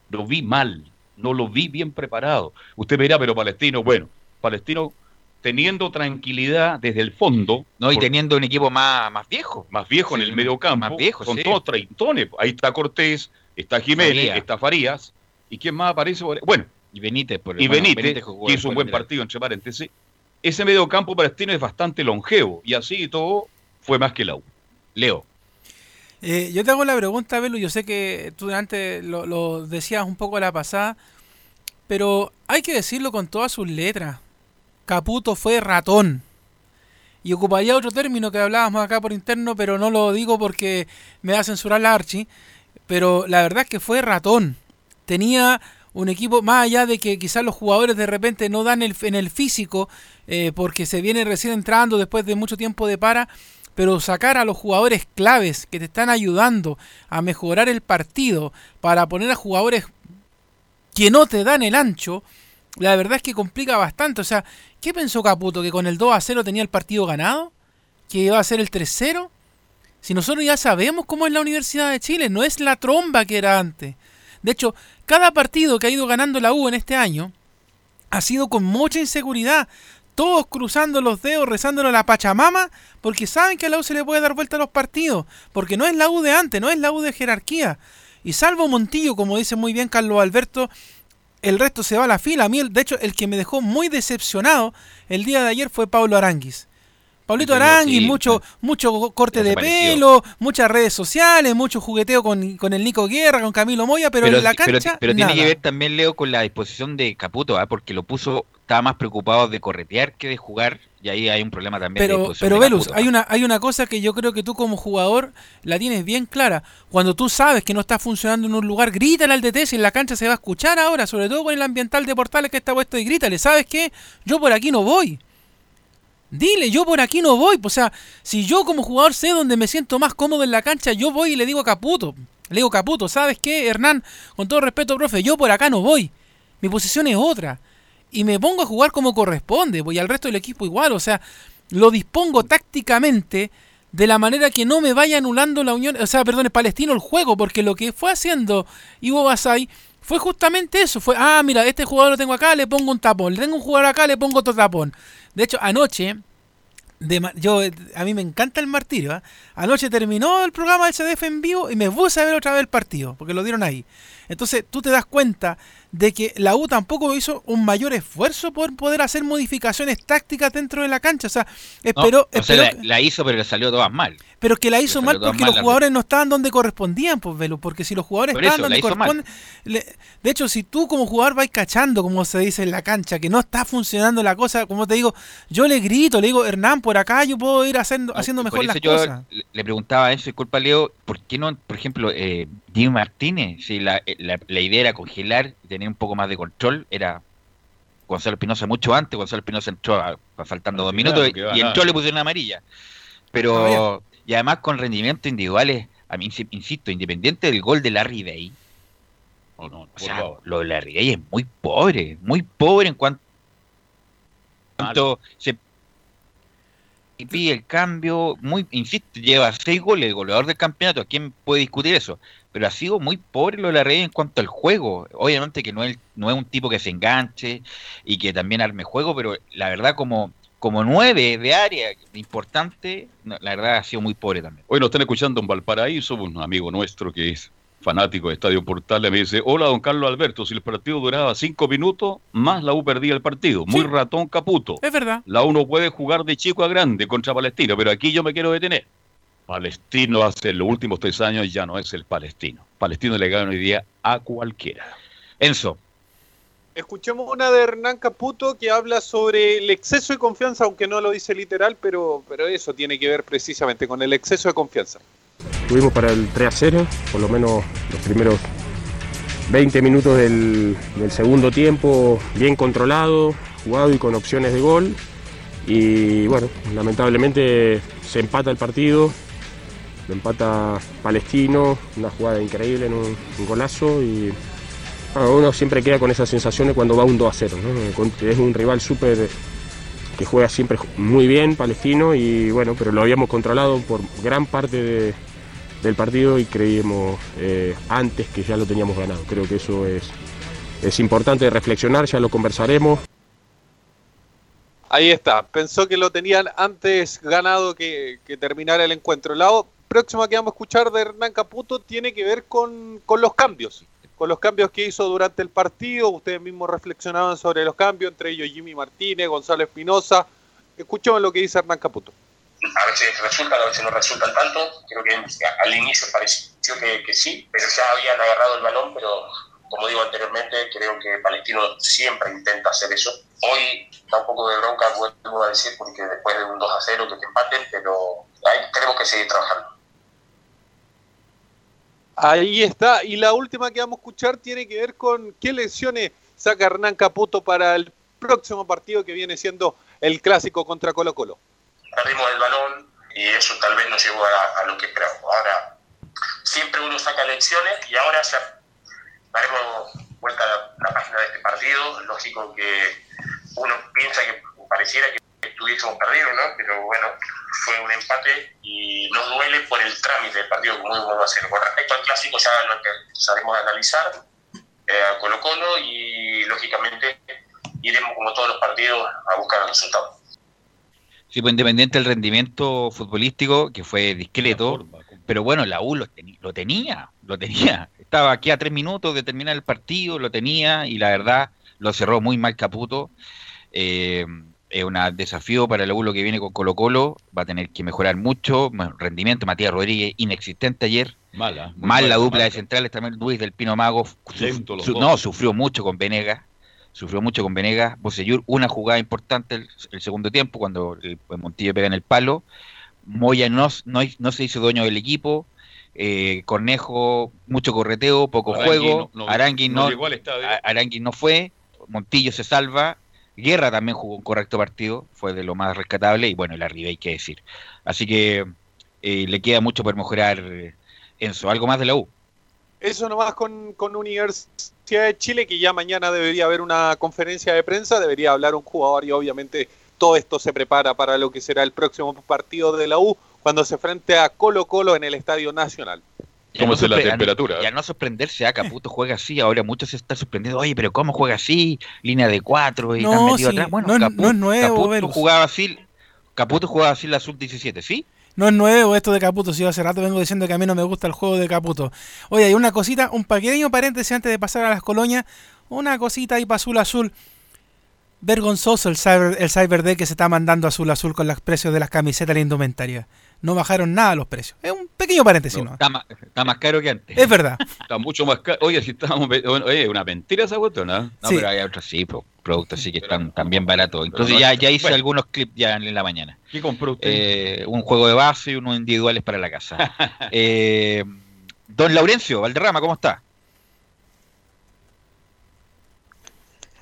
lo vi mal, no lo vi bien preparado. Usted me dirá, pero Palestino, bueno, Palestino teniendo tranquilidad desde el fondo. No, y teniendo un equipo más, más viejo. Más viejo en el medio campo. Más viejo, Con todos treintones. Ahí está Cortés, está Jiménez, está Farías. ¿Y quién más aparece? Bueno, y Benítez, por y Benítez, que hizo un buen partido, entre paréntesis. Ese medio campo palestino es bastante longevo y así todo fue más que la U. Leo. Eh, yo te hago la pregunta, Belu. Yo sé que tú antes lo, lo, decías un poco a la pasada, pero hay que decirlo con todas sus letras. Caputo fue ratón. Y ocuparía otro término que hablábamos acá por interno, pero no lo digo porque me va a censurar la Archie. Pero la verdad es que fue ratón. Tenía un equipo, más allá de que quizás los jugadores de repente no dan el, en el físico, eh, porque se viene recién entrando después de mucho tiempo de para, pero sacar a los jugadores claves que te están ayudando a mejorar el partido para poner a jugadores que no te dan el ancho, la verdad es que complica bastante. O sea, ¿qué pensó Caputo? ¿Que con el 2 a 0 tenía el partido ganado? ¿Que iba a ser el 3-0? Si nosotros ya sabemos cómo es la Universidad de Chile, no es la tromba que era antes. De hecho, cada partido que ha ido ganando la U en este año ha sido con mucha inseguridad. Todos cruzando los dedos, rezándole a la Pachamama, porque saben que a la U se le puede dar vuelta a los partidos. Porque no es la U de antes, no es la U de jerarquía. Y salvo Montillo, como dice muy bien Carlos Alberto, el resto se va a la fila. A mí, de hecho, el que me dejó muy decepcionado el día de ayer fue Pablo Aranguis. Pablito Arangui, mucho, mucho corte de pelo, muchas redes sociales, mucho jugueteo con, con, el Nico Guerra, con Camilo Moya, pero, en la cancha. Pero, tiene que ver también, Leo, con la disposición de Caputo, ¿ah? porque lo puso, estaba más preocupado de corretear que de jugar, y ahí hay un problema también. Pero, pero Velus, hay una, hay una cosa que yo creo que tú como jugador la tienes bien clara. Cuando tú sabes que no está funcionando en un lugar, grítale al DT si en la cancha se va a escuchar ahora, sobre todo con el ambiental de Portales que está puesto y grítale, ¿sabes qué? Yo por aquí no voy. Dile, yo por aquí no voy. O sea, si yo como jugador sé dónde me siento más cómodo en la cancha, yo voy y le digo a Caputo. Le digo, Caputo, ¿sabes qué, Hernán? Con todo respeto, profe, yo por acá no voy. Mi posición es otra. Y me pongo a jugar como corresponde. Voy al resto del equipo igual. O sea, lo dispongo tácticamente de la manera que no me vaya anulando la unión. O sea, perdón, es palestino el juego. Porque lo que fue haciendo Ivo Basay fue justamente eso. Fue, ah, mira, este jugador lo tengo acá, le pongo un tapón. Le tengo un jugador acá, le pongo otro tapón. De hecho, anoche de yo a mí me encanta el martirio. ¿ah? Anoche terminó el programa del CDF en vivo y me puse a ver otra vez el partido, porque lo dieron ahí. Entonces tú te das cuenta de que la U tampoco hizo un mayor esfuerzo por poder hacer modificaciones tácticas dentro de la cancha. O sea, No, esperó, o sea, esperó- la, la hizo, pero le salió todas mal. pero que la hizo mal porque mal los la jugadores no estaban donde correspondían, pues Velo, porque si los jugadores Por estaban eso, donde corresponden, le- de hecho, si tú como jugador vas cachando, como se dice en la cancha, que no está funcionando la cosa, como te digo, yo le grito, le digo, Hernán, por acá yo puedo ir haciendo, haciendo mejor las yo cosas. le- preguntaba a eso, disculpa Leo, ¿por qué no, por ejemplo, eh, Martínez, si la, eh, la- la idea era congelar y tener un poco más de control, era Gonzalo Espinosa mucho antes, Gonzalo Espinosa entró a- faltando dos final, minutos y entró le pusieron amarilla. Pero, y además con rendimientos individuales, a mí, insi- insisto, independiente del gol de Larry Day, Oh, no, o sea, lo de Larry Day es muy pobre, muy pobre en cuanto cuanto se y pide el cambio, muy, insisto, lleva seis goles, el goleador del campeonato, ¿quién puede discutir eso? Pero ha sido muy pobre lo de la red en cuanto al juego. Obviamente que no es, no es un tipo que se enganche y que también arme juego, pero la verdad como, como nueve de área importante, no, la verdad ha sido muy pobre también. Hoy nos están escuchando en Valparaíso, un amigo nuestro que es fanático de Estadio Portal, me dice, hola don Carlos Alberto, si el partido duraba cinco minutos, más la U perdía el partido. Muy ratón caputo. Es verdad. La U no puede jugar de chico a grande contra Palestino, pero aquí yo me quiero detener. Palestino hace los últimos tres años ya no es el palestino. Palestino le gana hoy día a cualquiera. Enzo. Escuchemos una de Hernán Caputo que habla sobre el exceso de confianza, aunque no lo dice literal, pero, pero eso tiene que ver precisamente con el exceso de confianza. Tuvimos para el 3 a 0, por lo menos los primeros 20 minutos del, del segundo tiempo, bien controlado, jugado y con opciones de gol. Y bueno, lamentablemente se empata el partido, empata Palestino, una jugada increíble en un, golazo y bueno, uno siempre queda con esas sensaciones cuando va un 2 a 0. ¿no? Con- Es un rival súper que juega siempre muy bien, Palestino, y bueno, pero lo habíamos controlado por gran parte de- del partido y creíamos eh, antes que ya lo teníamos ganado. Creo que eso es, es importante reflexionar, ya lo conversaremos. Ahí está, pensó que lo tenían antes ganado que, que terminara el encuentro. La próxima que vamos a escuchar de Hernán Caputo tiene que ver con, con los cambios, con los cambios que hizo durante el partido. Ustedes mismos reflexionaban sobre los cambios, entre ellos Jimmy Martínez, Gonzalo Espinosa. Escuchemos lo que dice Hernán Caputo. a veces resultan, a veces no resultan tanto. Creo que al inicio pareció que, que sí, pero ya habían agarrado el balón, pero como digo anteriormente, creo que Palestino siempre intenta hacer eso. Hoy da un poco de bronca, vuelvo a decir, porque después de un 2 a 0 que te empaten, pero ahí tenemos que seguir trabajando. Ahí está. Y la última que vamos a escuchar tiene que ver con qué lecciones saca Hernán Caputo para el próximo partido que viene siendo el clásico contra Colo Colo. Perdimos el balón y eso tal vez nos llevó a, a lo que esperamos. Ahora, siempre uno saca lecciones y ahora ya daremos vuelta a la, la página de este partido. Lógico que uno piensa que pareciera que estuviésemos perdidos, ¿no? Pero bueno, fue un empate y nos duele por el trámite del partido, como vamos a hacer. Con respecto al clásico, ya lo empezaremos a analizar eh, a Colo Colo y lógicamente iremos, como todos los partidos, a buscar el resultado. Sí, pues independiente del rendimiento futbolístico, que fue discreto, pero bueno, la U lo, lo tenía, lo tenía. Estaba aquí a tres minutos de terminar el partido, lo tenía y la verdad lo cerró muy mal Caputo. Eh, es un desafío para la U lo que viene con Colo Colo, va a tener que mejorar mucho, rendimiento, Matías Rodríguez inexistente ayer, Mala. mal la dupla mala. de centrales también, Luis del Pino Mago, Lento su- no, sufrió mucho con Venegas, sufrió mucho con Venegas, Bocellur, una jugada importante el, el segundo tiempo, cuando el, el Montillo pega en el palo, Moya no, no, no se hizo dueño del equipo, eh, Cornejo, mucho correteo, poco Arangui juego, no- no- Arangui no no, llegó al estadio. A- Arangui no fue, Montillo se salva, Guerra también jugó un correcto partido, fue de lo más rescatable, y bueno, el arriba hay que decir. Así que eh, le queda mucho por mejorar eh, Enzo. ¿Algo más de la U? Eso nomás con, con Universidad de Chile, que ya mañana debería haber una conferencia de prensa, debería hablar un jugador y obviamente todo esto se prepara para lo que será el próximo partido de la U cuando se enfrente a Colo Colo en el Estadio Nacional. ¿Cómo es la sorpre- temperatura? Ya no sorprenderse, a Caputo juega así, ahora muchos se están sorprendiendo, oye, pero ¿cómo juega así? Línea de cuatro y No, tan metido sí, atrás. Bueno, no es- Capu- no es nuevo, Caputo Velus. jugaba así, Caputo jugaba así la sub-17, ¿sí? No es nuevo esto de Caputo, si yo hace rato vengo diciendo que a mí no me gusta el juego de Caputo. Oye, hay una cosita, un pequeño paréntesis antes de pasar a las colonias, una cosita ahí para azul azul. Vergonzoso el cyber, el cyber Day que se está mandando azul azul con los precios de las camisetas y la indumentaria. No bajaron nada los precios. Es un pequeño paréntesis, ¿no? Está, más, está más caro que antes. Es verdad. Está mucho más caro. Oye, si estábamos. Oye, una mentira esa cuestión, ¿no? No, Sí. pero hay otros sí, pro- productos sí que están también baratos. No ya, ya hice bueno. algunos clips ya en la mañana. ¿Qué compró usted? Eh, un juego de base y unos individuales para la casa. Eh, don Laurencio Valderrama, ¿cómo está?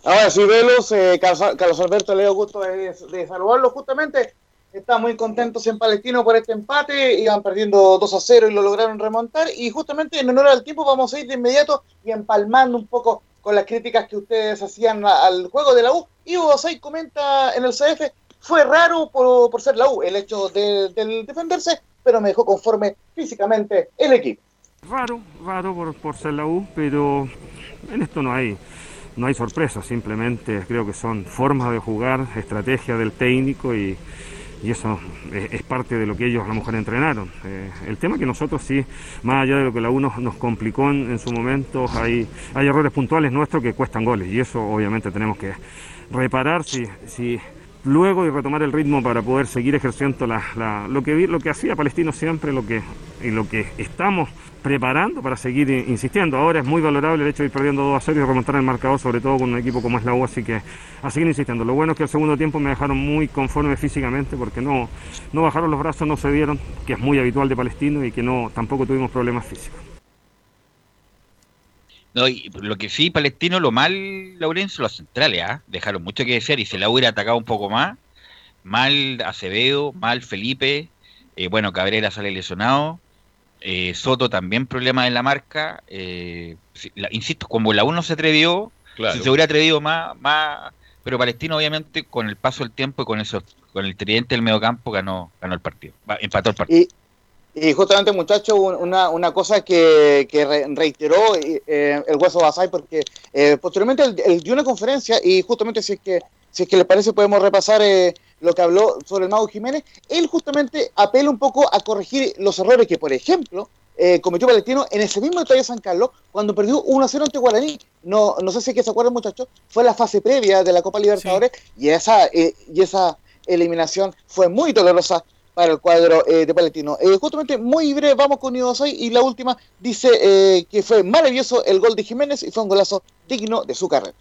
Ahora sí, Velos, eh, Carlos, Carlos Alberto, Leo, gusto de, de saludarlo justamente. Están muy contentos en Palestino por este empate, iban perdiendo 2 a 0 y lo lograron remontar. Y justamente en honor al tiempo vamos a ir de inmediato y empalmando un poco con las críticas que ustedes hacían al juego de la U. Y Hugo comenta en el CF, fue raro por, por ser la U el hecho de, del defenderse, pero me dejó conforme físicamente el equipo. Raro, raro por, por ser la U, pero en esto no hay, no hay sorpresa, simplemente creo que son formas de jugar, estrategia del técnico y, y eso es, parte de lo que ellos a lo mejor entrenaron. Eh, el tema que nosotros sí, más allá de lo que la U nos, complicó en, su momento, hay, hay errores puntuales nuestros que cuestan goles y eso obviamente tenemos que reparar si, si luego y retomar el ritmo para poder seguir ejerciendo la, la- lo que lo que hacía Palestino siempre lo que y lo que estamos preparando para seguir insistiendo ahora es muy valorable el hecho de ir perdiendo 2 a 0 y remontar el marcador sobre todo con un equipo como es la U así que a seguir insistiendo lo bueno es que el segundo tiempo me dejaron muy conforme físicamente porque no no bajaron los brazos no se dieron que es muy habitual de Palestino y que no tampoco tuvimos problemas físicos No, y lo que sí, Palestino, lo mal, Laurencio, los centrales, ¿ah? Dejaron mucho que desear y se la hubiera atacado un poco más. Mal Acevedo, mal Felipe, eh, bueno, Cabrera sale lesionado. Eh, Soto también problema en la marca. eh, la- insisto, como la 1 se atrevió, Claro. si se hubiera atrevido más, más, pero Palestino obviamente con el paso del tiempo y con eso, con el tridente del mediocampo ganó, ganó el partido, empató el partido. Y, y justamente, muchachos, un- una, una cosa que, que re- reiteró eh, el Hueso Basay, porque eh, posteriormente él, él dio una conferencia y justamente si es que si es que les parece podemos repasar eh, lo que habló sobre el Mago Jiménez. Él justamente apela un poco a corregir los errores que, por ejemplo, eh, cometió Palestino en ese mismo Estadio San Carlos cuando perdió 1-0 ante Guaraní. No, no sé si es que se acuerdan, muchachos, fue la fase previa de la Copa Libertadores y esa eh, y esa eliminación fue muy dolorosa para el cuadro eh, de Palestino. Eh, justamente muy breve, vamos con Iosai y la última dice eh, que fue maravilloso el gol de Jiménez y fue un golazo digno de su carrera.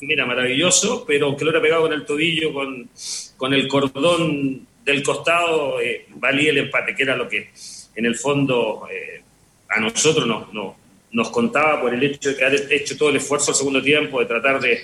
Mira, maravilloso, pero que lo hubiera pegado con el tobillo, con, con el cordón del costado, eh, valía el empate, que era lo que en el fondo eh, a nosotros nos, nos, contaba por el hecho de que haber hecho todo el esfuerzo al segundo tiempo, de tratar de,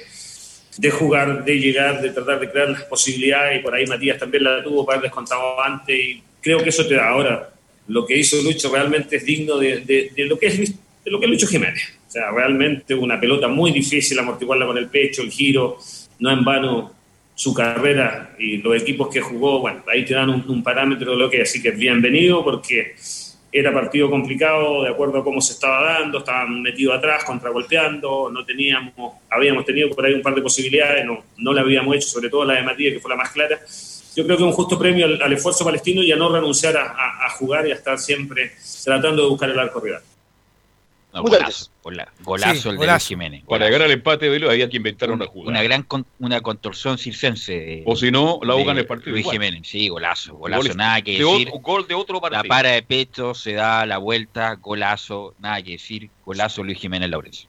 de jugar, de llegar, de tratar de crear las posibilidades, y por ahí Matías también la tuvo para haber descontado antes, y creo que eso te da ahora. Lo que hizo Lucho realmente es digno de, de- de lo que es de lo que es Lucho Jiménez. O sea, realmente una pelota muy difícil amortiguarla con el pecho, el giro, no en vano su carrera y los equipos que jugó, bueno, ahí te dan un, parámetro de lo que así que bienvenido porque era partido complicado de acuerdo a cómo se estaba dando, estaban metidos atrás, contragolpeando, no teníamos, habíamos tenido por ahí un par de posibilidades, no, no la habíamos hecho, sobre todo la de Matías, que fue la más clara. Yo creo que un justo premio al, esfuerzo palestino y a no renunciar a, a- a jugar y a estar siempre tratando de buscar el arco rival. No, golazo, gola- golazo Sí, el de golazo. Luis Jiménez. Para llegar al empate de Velo había que inventar una jugada. Una gran con- una contorsión circense. eh, O si no, la de gana el partido Luis igual. Jiménez, sí, golazo, golazo, Gol- nada que de decir. otro- gol de otro La partido. para de pecho, se da la vuelta, golazo, nada que decir, golazo Luis Jiménez Laurencio.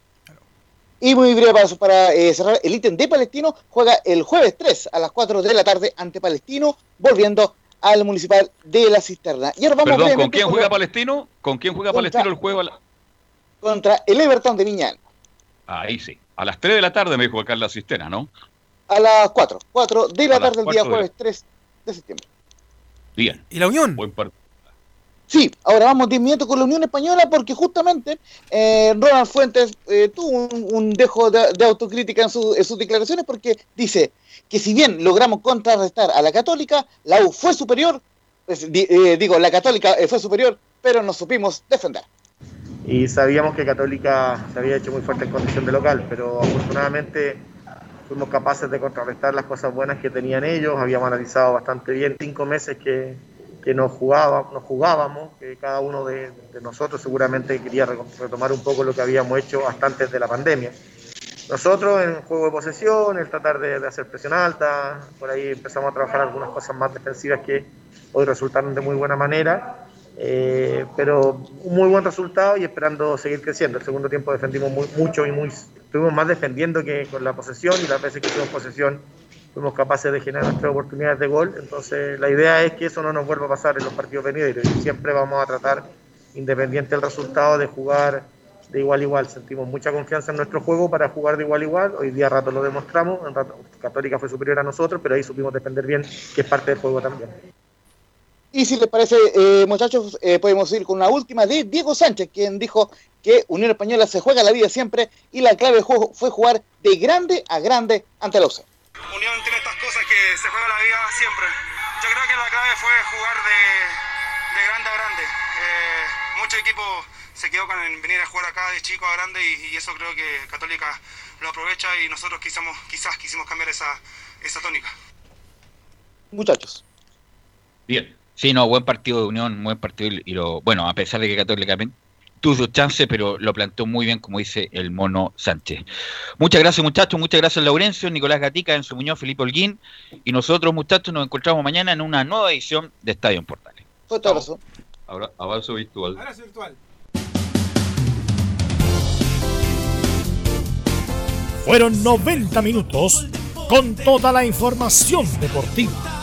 Y muy breve para, para, eh, cerrar el ítem de Palestino, juega el jueves 3 a las 4 de la tarde ante Palestino, volviendo al municipal de la Cisterna. Y ahora vamos Perdón, ¿con quién juega Palestino? ¿Con quién juega Palestino el juego? a la- contra el Everton de Viñal. Ahí sí. A las 3 de la tarde me dijo acá en la cisterna, ¿no? A las 4, 4 de la A tarde del día 4 de- jueves 3 de septiembre. Bien. ¿Y la Unión? Buen partido. Sí, ahora vamos de inmediato con la Unión Española porque justamente eh, Ronald Fuentes eh, tuvo un, un dejo de, de autocrítica en, su- en sus declaraciones porque dice que si bien logramos contrarrestar a la Católica, la U fue superior, pues, di- eh, digo, la Católica eh, fue superior, pero nos supimos defender. Y sabíamos que Católica se había hecho muy fuerte en condición de local, pero afortunadamente fuimos capaces de contrarrestar las cosas buenas que tenían ellos, habíamos analizado bastante bien. Cinco meses que, que nos, jugaba, nos jugábamos, que cada uno de, de nosotros seguramente quería retomar un poco lo que habíamos hecho hasta antes de la pandemia. Nosotros en juego de posesión, el tratar de, de, hacer presión alta, por ahí empezamos a trabajar algunas cosas más defensivas que hoy resultaron de muy buena manera, eh, pero un muy buen resultado y esperando seguir creciendo. El segundo tiempo defendimos muy, mucho y muy, estuvimos más defendiendo que con la posesión y las veces que tuvimos posesión fuimos capaces de generar nuestras oportunidades de gol. Entonces la idea es que eso no nos vuelva a pasar en los partidos venideros siempre vamos a tratar, independiente del resultado, de jugar de igual a igual. Sentimos mucha confianza en nuestro juego para jugar de igual a igual. Hoy día rato lo demostramos. En rato, Católica fue superior a nosotros, pero ahí supimos defender bien, que es parte del juego también. Y si les parece, eh, muchachos, eh, podemos ir con una última de Diego Sánchez, quien dijo que Unión Española se juega la vida siempre y la clave del juego fue jugar de grande a grande ante la UCE. Unión tiene estas cosas que se juega la vida siempre. Yo creo que la clave fue jugar de, de grande a grande. Eh, muchos equipos se quedó con venir a jugar acá de chico a grande y, y, eso creo que Católica lo aprovecha y nosotros quisimos, quizás quisimos cambiar esa, esa tónica. Muchachos. Bien. Sí, no, buen partido de Unión, buen partido y lo, bueno, a pesar de que Católica tuvo sus chances, pero lo planteó muy bien, como dice el mono Sánchez. Muchas gracias, muchachos, muchas gracias, Laurencio, Nicolás Gatica, Enzo Muñoz, Felipe Holguín, y nosotros, muchachos, nos encontramos mañana en una nueva edición de Estadio en Portales. Abrazo. Ahora, abrazo virtual. Abrazo virtual. Fueron 90 minutos con toda la información deportiva.